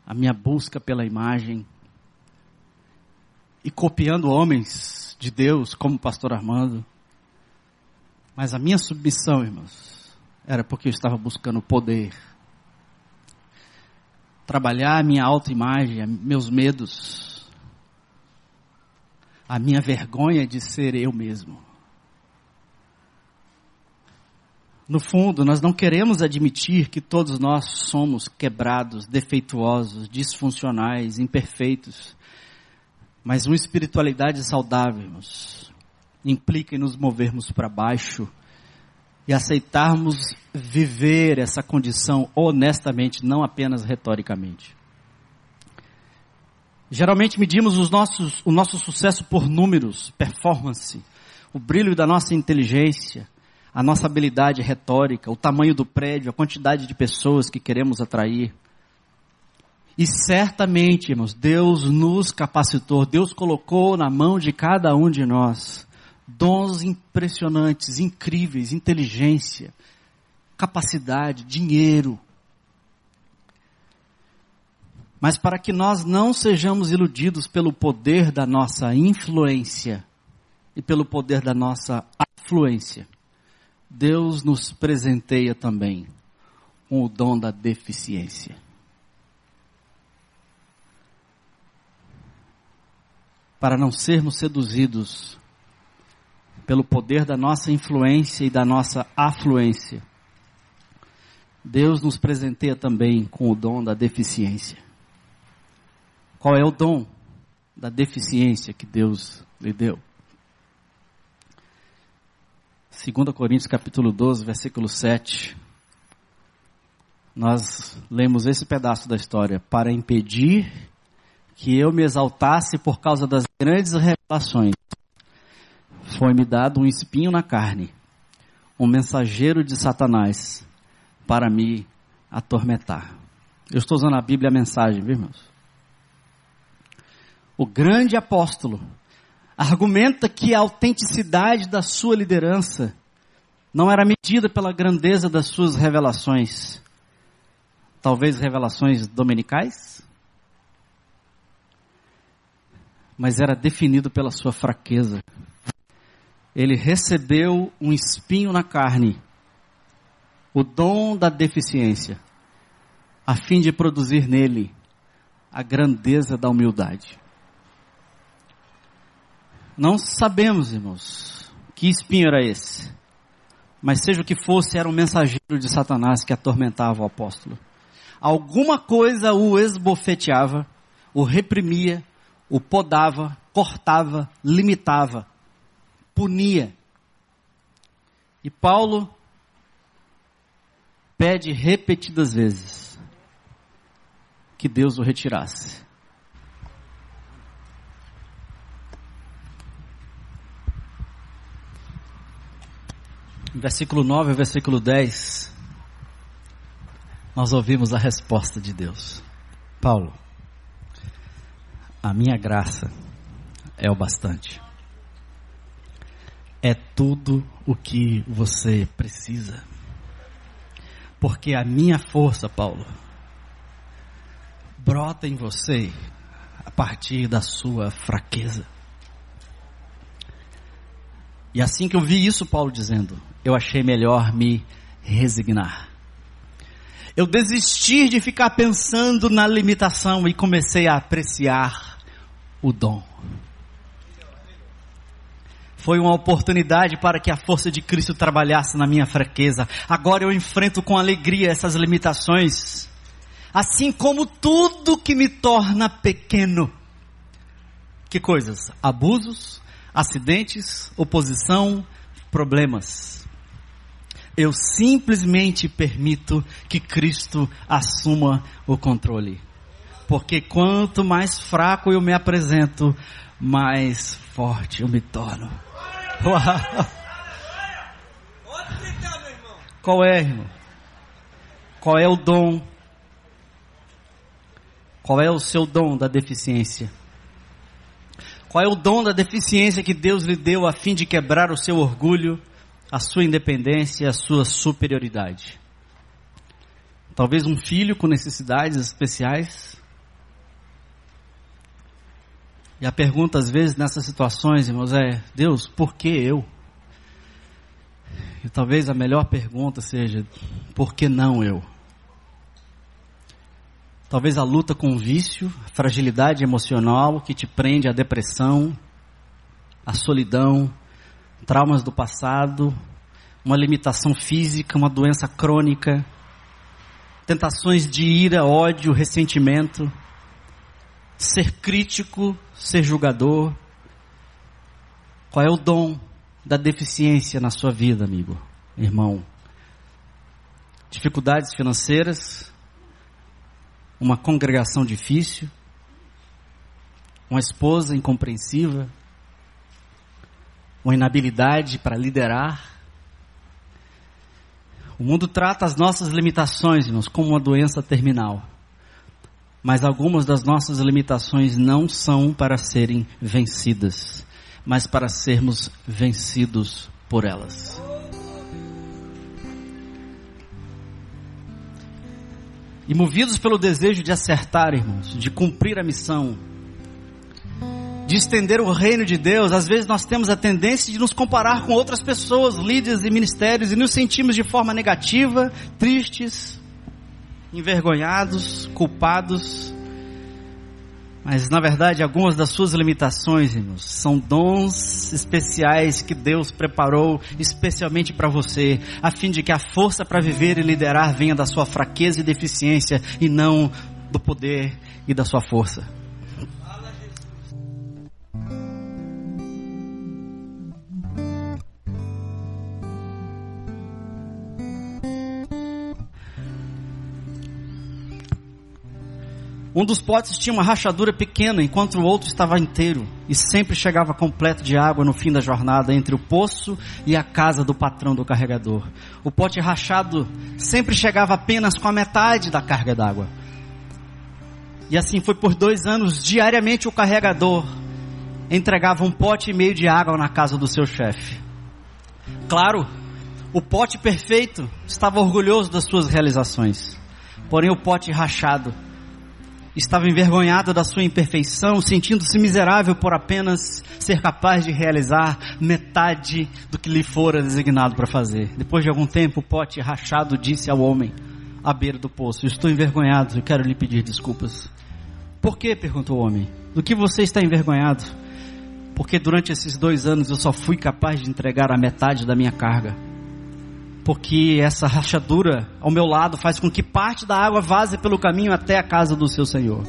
a minha busca pela imagem e copiando homens de Deus como o pastor Armando. Mas a minha submissão, irmãos, era porque eu estava buscando poder. Trabalhar a minha autoimagem, meus medos, a minha vergonha de ser eu mesmo. No fundo, nós não queremos admitir que todos nós somos quebrados, defeituosos, disfuncionais, imperfeitos. Mas uma espiritualidade saudável implica em nos movermos para baixo e aceitarmos viver essa condição honestamente, não apenas retoricamente. Geralmente medimos os nossos, o nosso sucesso por números, performance, o brilho da nossa inteligência, a nossa habilidade retórica, o tamanho do prédio, a quantidade de pessoas que queremos atrair. E certamente, irmãos, Deus nos capacitou, Deus colocou na mão de cada um de nós dons impressionantes, incríveis, inteligência, capacidade, dinheiro. Mas para que nós não sejamos iludidos pelo poder da nossa influência e pelo poder da nossa afluência, Deus nos presenteia também com o dom da deficiência. Para não sermos seduzidos pelo poder da nossa influência e da nossa afluência, Deus nos presenteia também com o dom da deficiência. Qual é o dom da deficiência que Deus lhe deu? 2 Coríntios capítulo 12, versículo 7. Nós lemos esse pedaço da história para impedir que eu me exaltasse por causa das grandes revelações. Foi-me dado um espinho na carne, um mensageiro de Satanás para me atormentar. Eu estou usando a Bíblia a mensagem, viu, irmãos? O grande apóstolo argumenta que a autenticidade da sua liderança não era medida pela grandeza das suas revelações. Talvez revelações dominicais? Mas era definido pela sua fraqueza. Ele recebeu um espinho na carne o dom da deficiência, a fim de produzir nele a grandeza da humildade. Não sabemos, irmãos, que espinho era esse. Mas seja o que fosse, era um mensageiro de Satanás que atormentava o apóstolo. Alguma coisa o esbofeteava, o reprimia, o podava, cortava, limitava, punia. E Paulo pede repetidas vezes que Deus o retirasse. Versículo 9 e versículo 10, nós ouvimos a resposta de Deus. Paulo, a minha graça é o bastante. É tudo o que você precisa. Porque a minha força, Paulo, brota em você a partir da sua fraqueza. E assim que eu vi isso, Paulo dizendo, eu achei melhor me resignar. Eu desisti de ficar pensando na limitação e comecei a apreciar o dom. Foi uma oportunidade para que a força de Cristo trabalhasse na minha fraqueza. Agora eu enfrento com alegria essas limitações. Assim como tudo que me torna pequeno. Que coisas? Abusos, acidentes, oposição, problemas. Eu simplesmente permito que Cristo assuma o controle. Porque quanto mais fraco eu me apresento, mais forte eu me torno. Uau. Qual é, irmão? Qual é o dom? Qual é o seu dom da deficiência? Qual é o dom da deficiência que Deus lhe deu a fim de quebrar o seu orgulho, a sua independência e a sua superioridade? Talvez um filho com necessidades especiais. E a pergunta às vezes nessas situações, irmãos, é: Deus, por que eu? E talvez a melhor pergunta seja: por que não eu? Talvez a luta com o vício, a fragilidade emocional que te prende à depressão, à solidão, traumas do passado, uma limitação física, uma doença crônica, tentações de ira, ódio, ressentimento, ser crítico, ser julgador. Qual é o dom da deficiência na sua vida, amigo, irmão? Dificuldades financeiras, uma congregação difícil, uma esposa incompreensiva, uma inabilidade para liderar. O mundo trata as nossas limitações, irmãos, como uma doença terminal. Mas algumas das nossas limitações não são para serem vencidas, mas para sermos vencidos por elas. E movidos pelo desejo de acertar, irmãos, de cumprir a missão, de estender o reino de Deus, às vezes nós temos a tendência de nos comparar com outras pessoas, líderes e ministérios, e nos sentimos de forma negativa, tristes, envergonhados, culpados. Mas na verdade, algumas das suas limitações, irmãos, são dons especiais que Deus preparou especialmente para você, a fim de que a força para viver e liderar venha da sua fraqueza e deficiência e não do poder e da sua força. Um dos potes tinha uma rachadura pequena, enquanto o outro estava inteiro, e sempre chegava completo de água no fim da jornada entre o poço e a casa do patrão do carregador. O pote rachado sempre chegava apenas com a metade da carga d'água. E assim foi por dois anos, diariamente o carregador entregava um pote e meio de água na casa do seu chefe. Claro, o pote perfeito estava orgulhoso das suas realizações, porém o pote rachado estava envergonhado da sua imperfeição, sentindo-se miserável por apenas ser capaz de realizar metade do que lhe fora designado para fazer. Depois de algum tempo, o pote rachado disse ao homem à beira do poço: Estou envergonhado e quero lhe pedir desculpas. Por que? perguntou o homem. Do que você está envergonhado? Porque durante esses dois anos eu só fui capaz de entregar a metade da minha carga. Porque essa rachadura ao meu lado faz com que parte da água vaze pelo caminho até a casa do seu Senhor.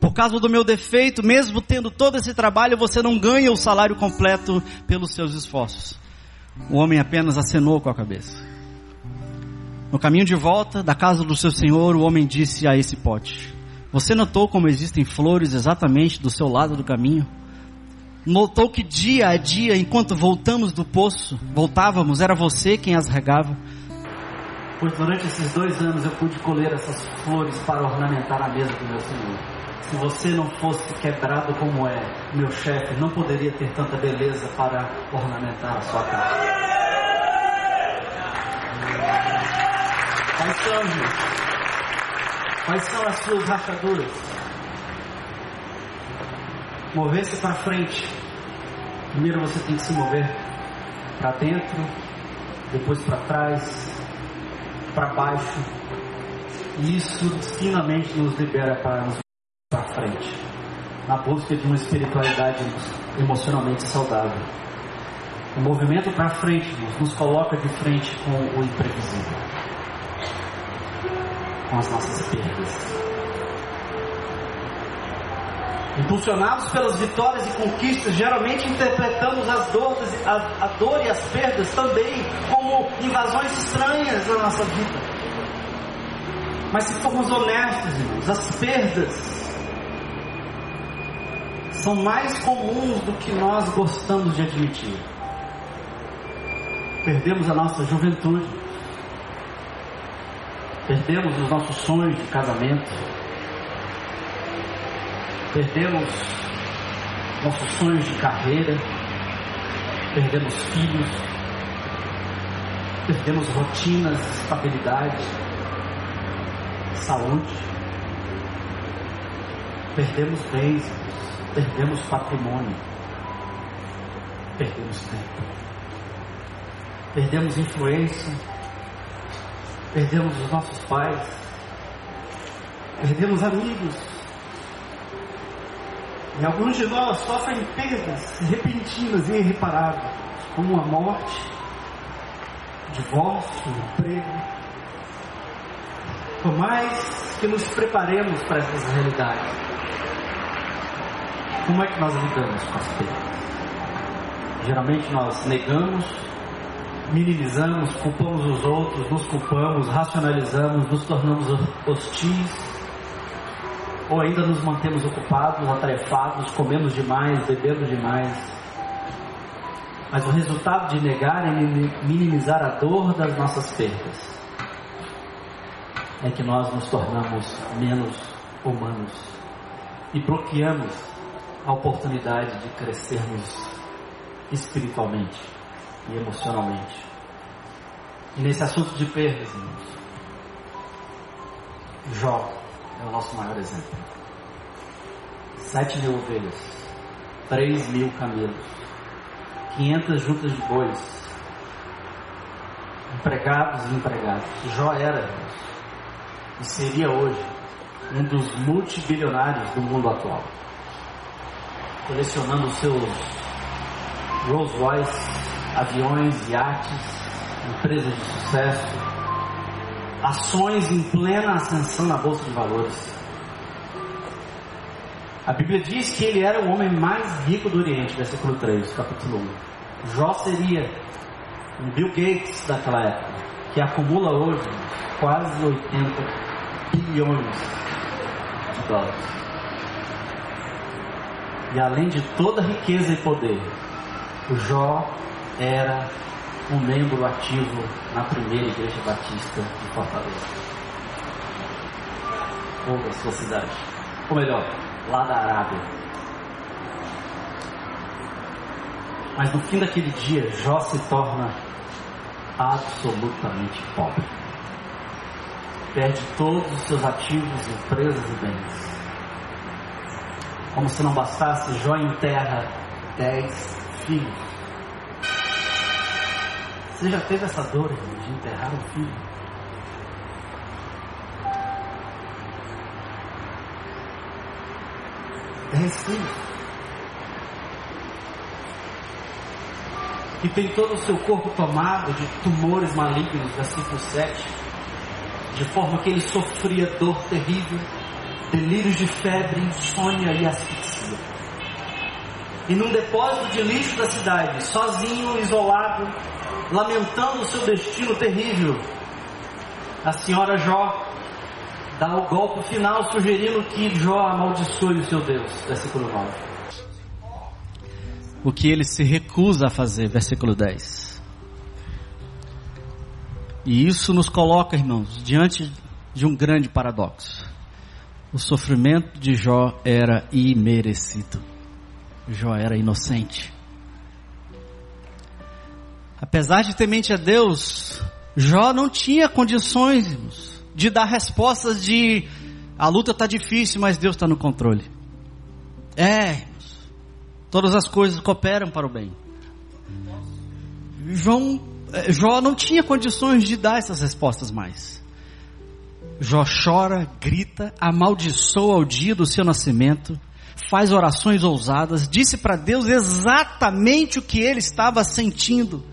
Por causa do meu defeito, mesmo tendo todo esse trabalho, você não ganha o salário completo pelos seus esforços. O homem apenas acenou com a cabeça. No caminho de volta da casa do seu senhor, o homem disse a esse pote: Você notou como existem flores exatamente do seu lado do caminho? Notou que dia a dia, enquanto voltamos do poço, voltávamos, era você quem as regava? Pois durante esses dois anos eu pude colher essas flores para ornamentar a mesa do meu Senhor. Se você não fosse quebrado como é, meu chefe não poderia ter tanta beleza para ornamentar a sua casa. Quais são, gente? Quais são as suas rachaduras? Mover-se para frente, primeiro você tem que se mover para dentro, depois para trás, para baixo. E isso finalmente nos libera para nos para frente, na busca de uma espiritualidade emocionalmente saudável. O movimento para frente nos coloca de frente com o imprevisível, com as nossas perdas. Impulsionados pelas vitórias e conquistas, geralmente interpretamos as dores, a, a dor e as perdas também como invasões estranhas na nossa vida. Mas se formos honestos, irmãos, as perdas são mais comuns do que nós gostamos de admitir. Perdemos a nossa juventude, perdemos os nossos sonhos de casamento, perdemos nossos sonhos de carreira, perdemos filhos, perdemos rotinas, estabilidade, saúde, perdemos bens, perdemos patrimônio, perdemos tempo, perdemos influência, perdemos os nossos pais, perdemos amigos, e alguns de nós sofrem perdas repentinas e irreparáveis, como a morte, divórcio, emprego. Por mais que nos preparemos para essas realidades, como é que nós lidamos com as perdas? Geralmente nós negamos, minimizamos, culpamos os outros, nos culpamos, racionalizamos, nos tornamos hostis ou ainda nos mantemos ocupados, atarefados, comemos demais, bebendo demais. Mas o resultado de negar é minimizar a dor das nossas perdas. É que nós nos tornamos menos humanos e bloqueamos a oportunidade de crescermos espiritualmente e emocionalmente. E nesse assunto de perdas, irmãos, Jó é o nosso maior exemplo. Sete mil ovelhas, três mil camelos, quinhentas juntas de bois, empregados e empregados. Jó era e seria hoje um dos multibilionários do mundo atual, colecionando seus Rolls Royce, aviões, iates, empresas de sucesso, ações em plena ascensão na Bolsa de Valores. A Bíblia diz que ele era o homem mais rico do Oriente, versículo 3, capítulo 1. Jó seria um Bill Gates daquela época, que acumula hoje quase 80 bilhões de dólares. E além de toda riqueza e poder, o Jó era um membro ativo na primeira igreja batista de Fortaleza. Ou da sua cidade. Ou melhor, lá da Arábia. Mas no fim daquele dia, Jó se torna absolutamente pobre. Perde todos os seus ativos, empresas e bens. Como se não bastasse, Jó enterra dez filhos. Você já teve essa dor irmão, de enterrar um filho? Dez filhos. e tem todo o seu corpo tomado de tumores malignos, versículo 7, de forma que ele sofria dor terrível, delírios de febre, insônia e asfixia. E num depósito de lixo da cidade, sozinho, isolado, lamentando o seu destino terrível, a senhora Jó dá o golpe final sugerindo que Jó amaldiçoe o seu Deus. Versículo 9 o que ele se recusa a fazer, versículo 10. E isso nos coloca, irmãos, diante de um grande paradoxo. O sofrimento de Jó era imerecido. Jó era inocente. Apesar de temente a Deus, Jó não tinha condições de dar respostas de a luta está difícil, mas Deus está no controle. É, Todas as coisas cooperam para o bem. João, eh, Jó não tinha condições de dar essas respostas mais. Jó chora, grita, amaldiçoa o dia do seu nascimento, faz orações ousadas, disse para Deus exatamente o que ele estava sentindo.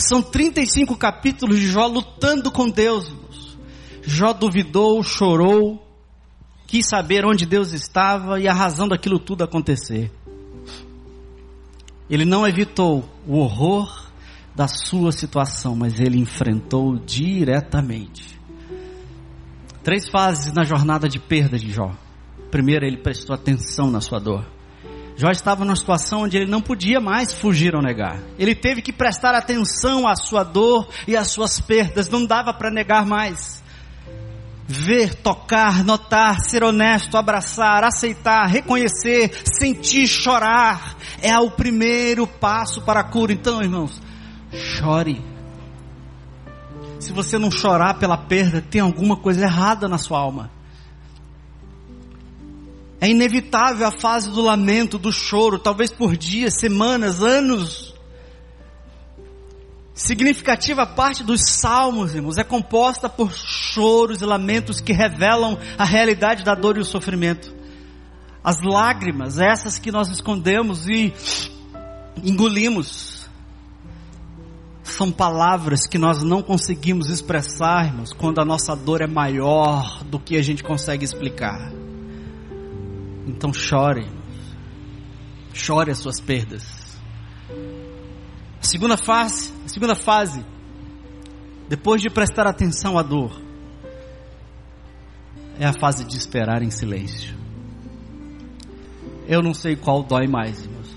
São 35 capítulos de Jó lutando com Deus. Jó duvidou, chorou, quis saber onde Deus estava e a razão daquilo tudo acontecer. Ele não evitou o horror da sua situação, mas ele enfrentou diretamente. Três fases na jornada de perda de Jó. Primeiro, ele prestou atenção na sua dor. Jó estava numa situação onde ele não podia mais fugir ou negar. Ele teve que prestar atenção à sua dor e às suas perdas. Não dava para negar mais ver, tocar, notar, ser honesto, abraçar, aceitar, reconhecer, sentir, chorar, é o primeiro passo para a cura. Então, irmãos, chore. Se você não chorar pela perda, tem alguma coisa errada na sua alma. É inevitável a fase do lamento, do choro, talvez por dias, semanas, anos. Significativa parte dos salmos, irmãos, é composta por choros e lamentos que revelam a realidade da dor e o sofrimento. As lágrimas, essas que nós escondemos e engolimos, são palavras que nós não conseguimos expressar, irmãos, quando a nossa dor é maior do que a gente consegue explicar. Então chore, chore as suas perdas a segunda fase, a segunda fase, depois de prestar atenção à dor, é a fase de esperar em silêncio. Eu não sei qual dói mais, irmãos.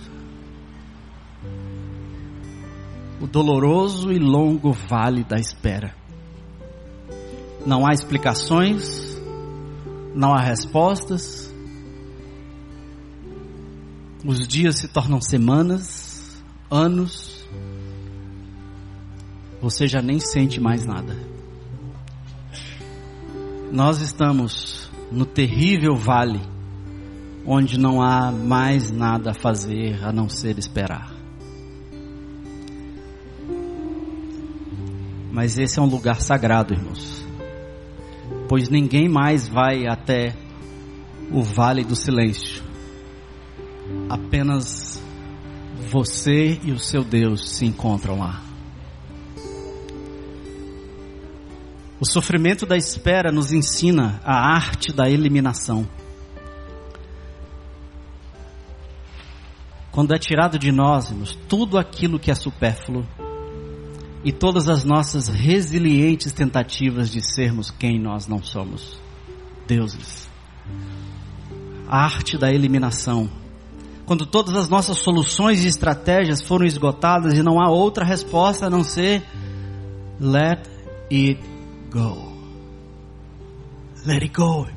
O doloroso e longo vale da espera. Não há explicações, não há respostas. Os dias se tornam semanas, anos, você já nem sente mais nada. Nós estamos no terrível vale, onde não há mais nada a fazer a não ser esperar. Mas esse é um lugar sagrado, irmãos, pois ninguém mais vai até o vale do silêncio, apenas você e o seu Deus se encontram lá. O sofrimento da espera nos ensina a arte da eliminação. Quando é tirado de nós, irmãos, tudo aquilo que é supérfluo e todas as nossas resilientes tentativas de sermos quem nós não somos, deuses. A arte da eliminação. Quando todas as nossas soluções e estratégias foram esgotadas e não há outra resposta a não ser let it go. Let it go.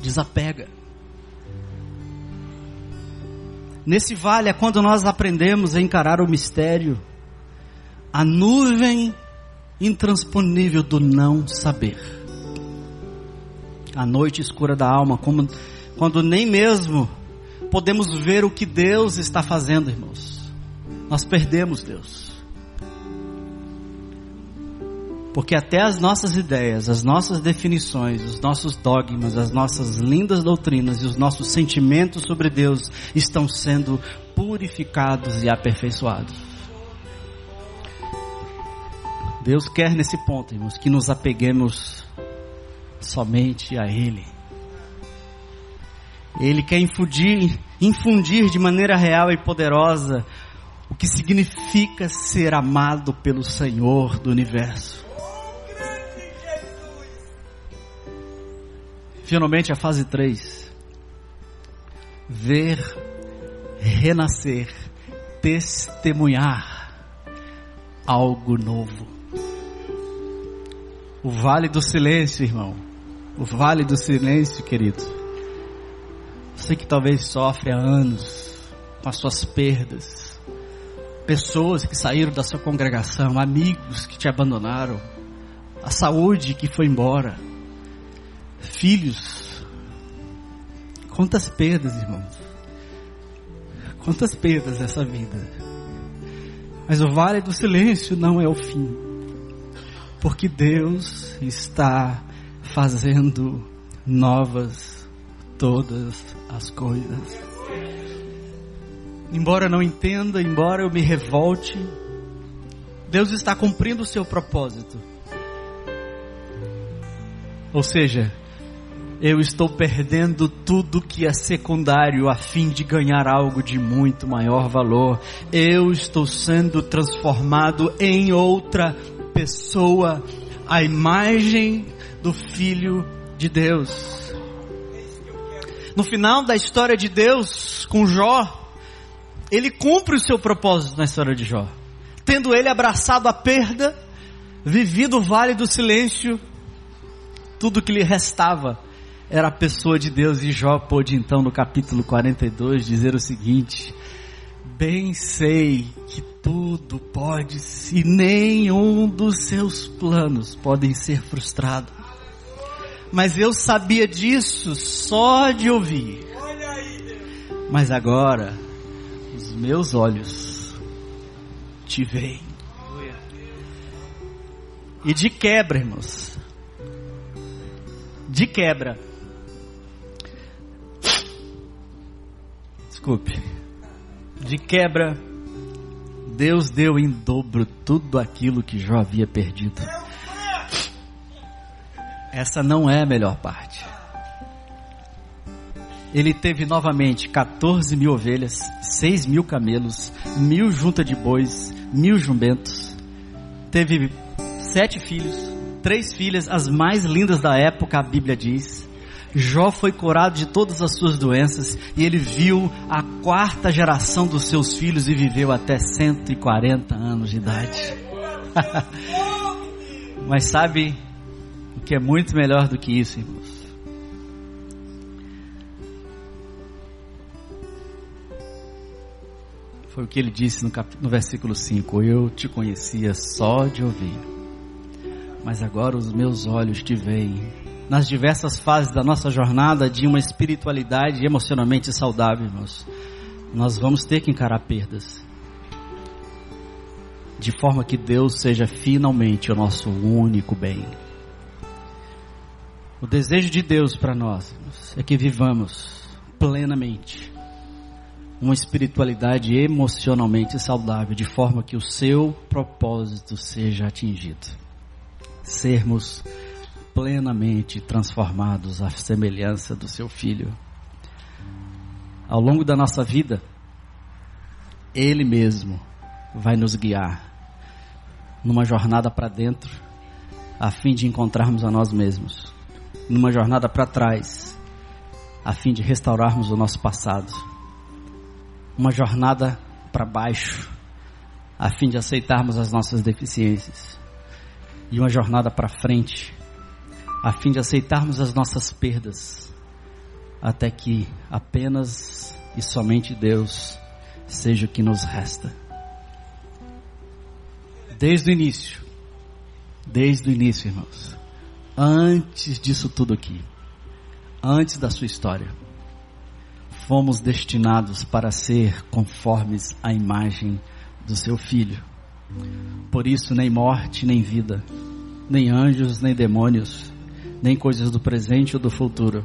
Desapega. Nesse vale é quando nós aprendemos a encarar o mistério, a nuvem intransponível do não saber. A noite escura da alma, como quando nem mesmo podemos ver o que Deus está fazendo, irmãos. Nós perdemos Deus. Porque até as nossas ideias, as nossas definições, os nossos dogmas, as nossas lindas doutrinas e os nossos sentimentos sobre Deus estão sendo purificados e aperfeiçoados. Deus quer nesse ponto, irmãos, que nos apeguemos somente a Ele. Ele quer infundir, infundir de maneira real e poderosa o que significa ser amado pelo Senhor do universo. Finalmente a fase 3. Ver, renascer, testemunhar algo novo. O vale do silêncio, irmão. O vale do silêncio, querido. Você que talvez sofre há anos com as suas perdas. Pessoas que saíram da sua congregação, amigos que te abandonaram, a saúde que foi embora filhos. Quantas perdas, irmãos. Quantas perdas nessa vida. Mas o vale do silêncio não é o fim. Porque Deus está fazendo novas todas as coisas. Embora não entenda, embora eu me revolte, Deus está cumprindo o seu propósito. Ou seja, eu estou perdendo tudo que é secundário a fim de ganhar algo de muito maior valor. Eu estou sendo transformado em outra pessoa, a imagem do Filho de Deus. No final da história de Deus com Jó, ele cumpre o seu propósito na história de Jó. Tendo ele abraçado a perda, vivido o vale do silêncio, tudo que lhe restava era a pessoa de Deus e Jó pôde então no capítulo 42 dizer o seguinte: Bem sei que tudo pode e nenhum dos seus planos podem ser frustrados. Mas eu sabia disso só de ouvir. Mas agora os meus olhos te veem. E de quebra, irmãos. De quebra desculpe. De quebra, Deus deu em dobro tudo aquilo que Jó havia perdido. Essa não é a melhor parte. Ele teve novamente 14 mil ovelhas, 6 mil camelos, mil junta de bois, mil jumbentos. Teve sete filhos, três filhas, as mais lindas da época, a Bíblia diz. Jó foi curado de todas as suas doenças e ele viu a quarta geração dos seus filhos e viveu até 140 anos de idade. [LAUGHS] Mas sabe que é muito melhor do que isso, irmãos? Foi o que ele disse no, cap... no versículo 5: Eu te conhecia só de ouvir, mas agora os meus olhos te veem nas diversas fases da nossa jornada de uma espiritualidade emocionalmente saudável, irmãos, nós vamos ter que encarar perdas. De forma que Deus seja finalmente o nosso único bem. O desejo de Deus para nós é que vivamos plenamente uma espiritualidade emocionalmente saudável, de forma que o seu propósito seja atingido. Sermos plenamente transformados à semelhança do seu Filho. Ao longo da nossa vida, Ele mesmo vai nos guiar numa jornada para dentro, a fim de encontrarmos a nós mesmos, numa jornada para trás, a fim de restaurarmos o nosso passado, uma jornada para baixo, a fim de aceitarmos as nossas deficiências, e uma jornada para frente, a fim de aceitarmos as nossas perdas, até que apenas e somente Deus seja o que nos resta. Desde o início, desde o início, irmãos, antes disso tudo aqui, antes da sua história, fomos destinados para ser conformes à imagem do seu Filho. Por isso, nem morte, nem vida, nem anjos, nem demônios, nem coisas do presente ou do futuro,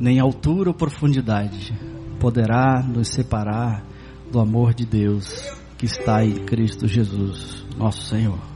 nem altura ou profundidade poderá nos separar do amor de Deus que está em Cristo Jesus, nosso Senhor.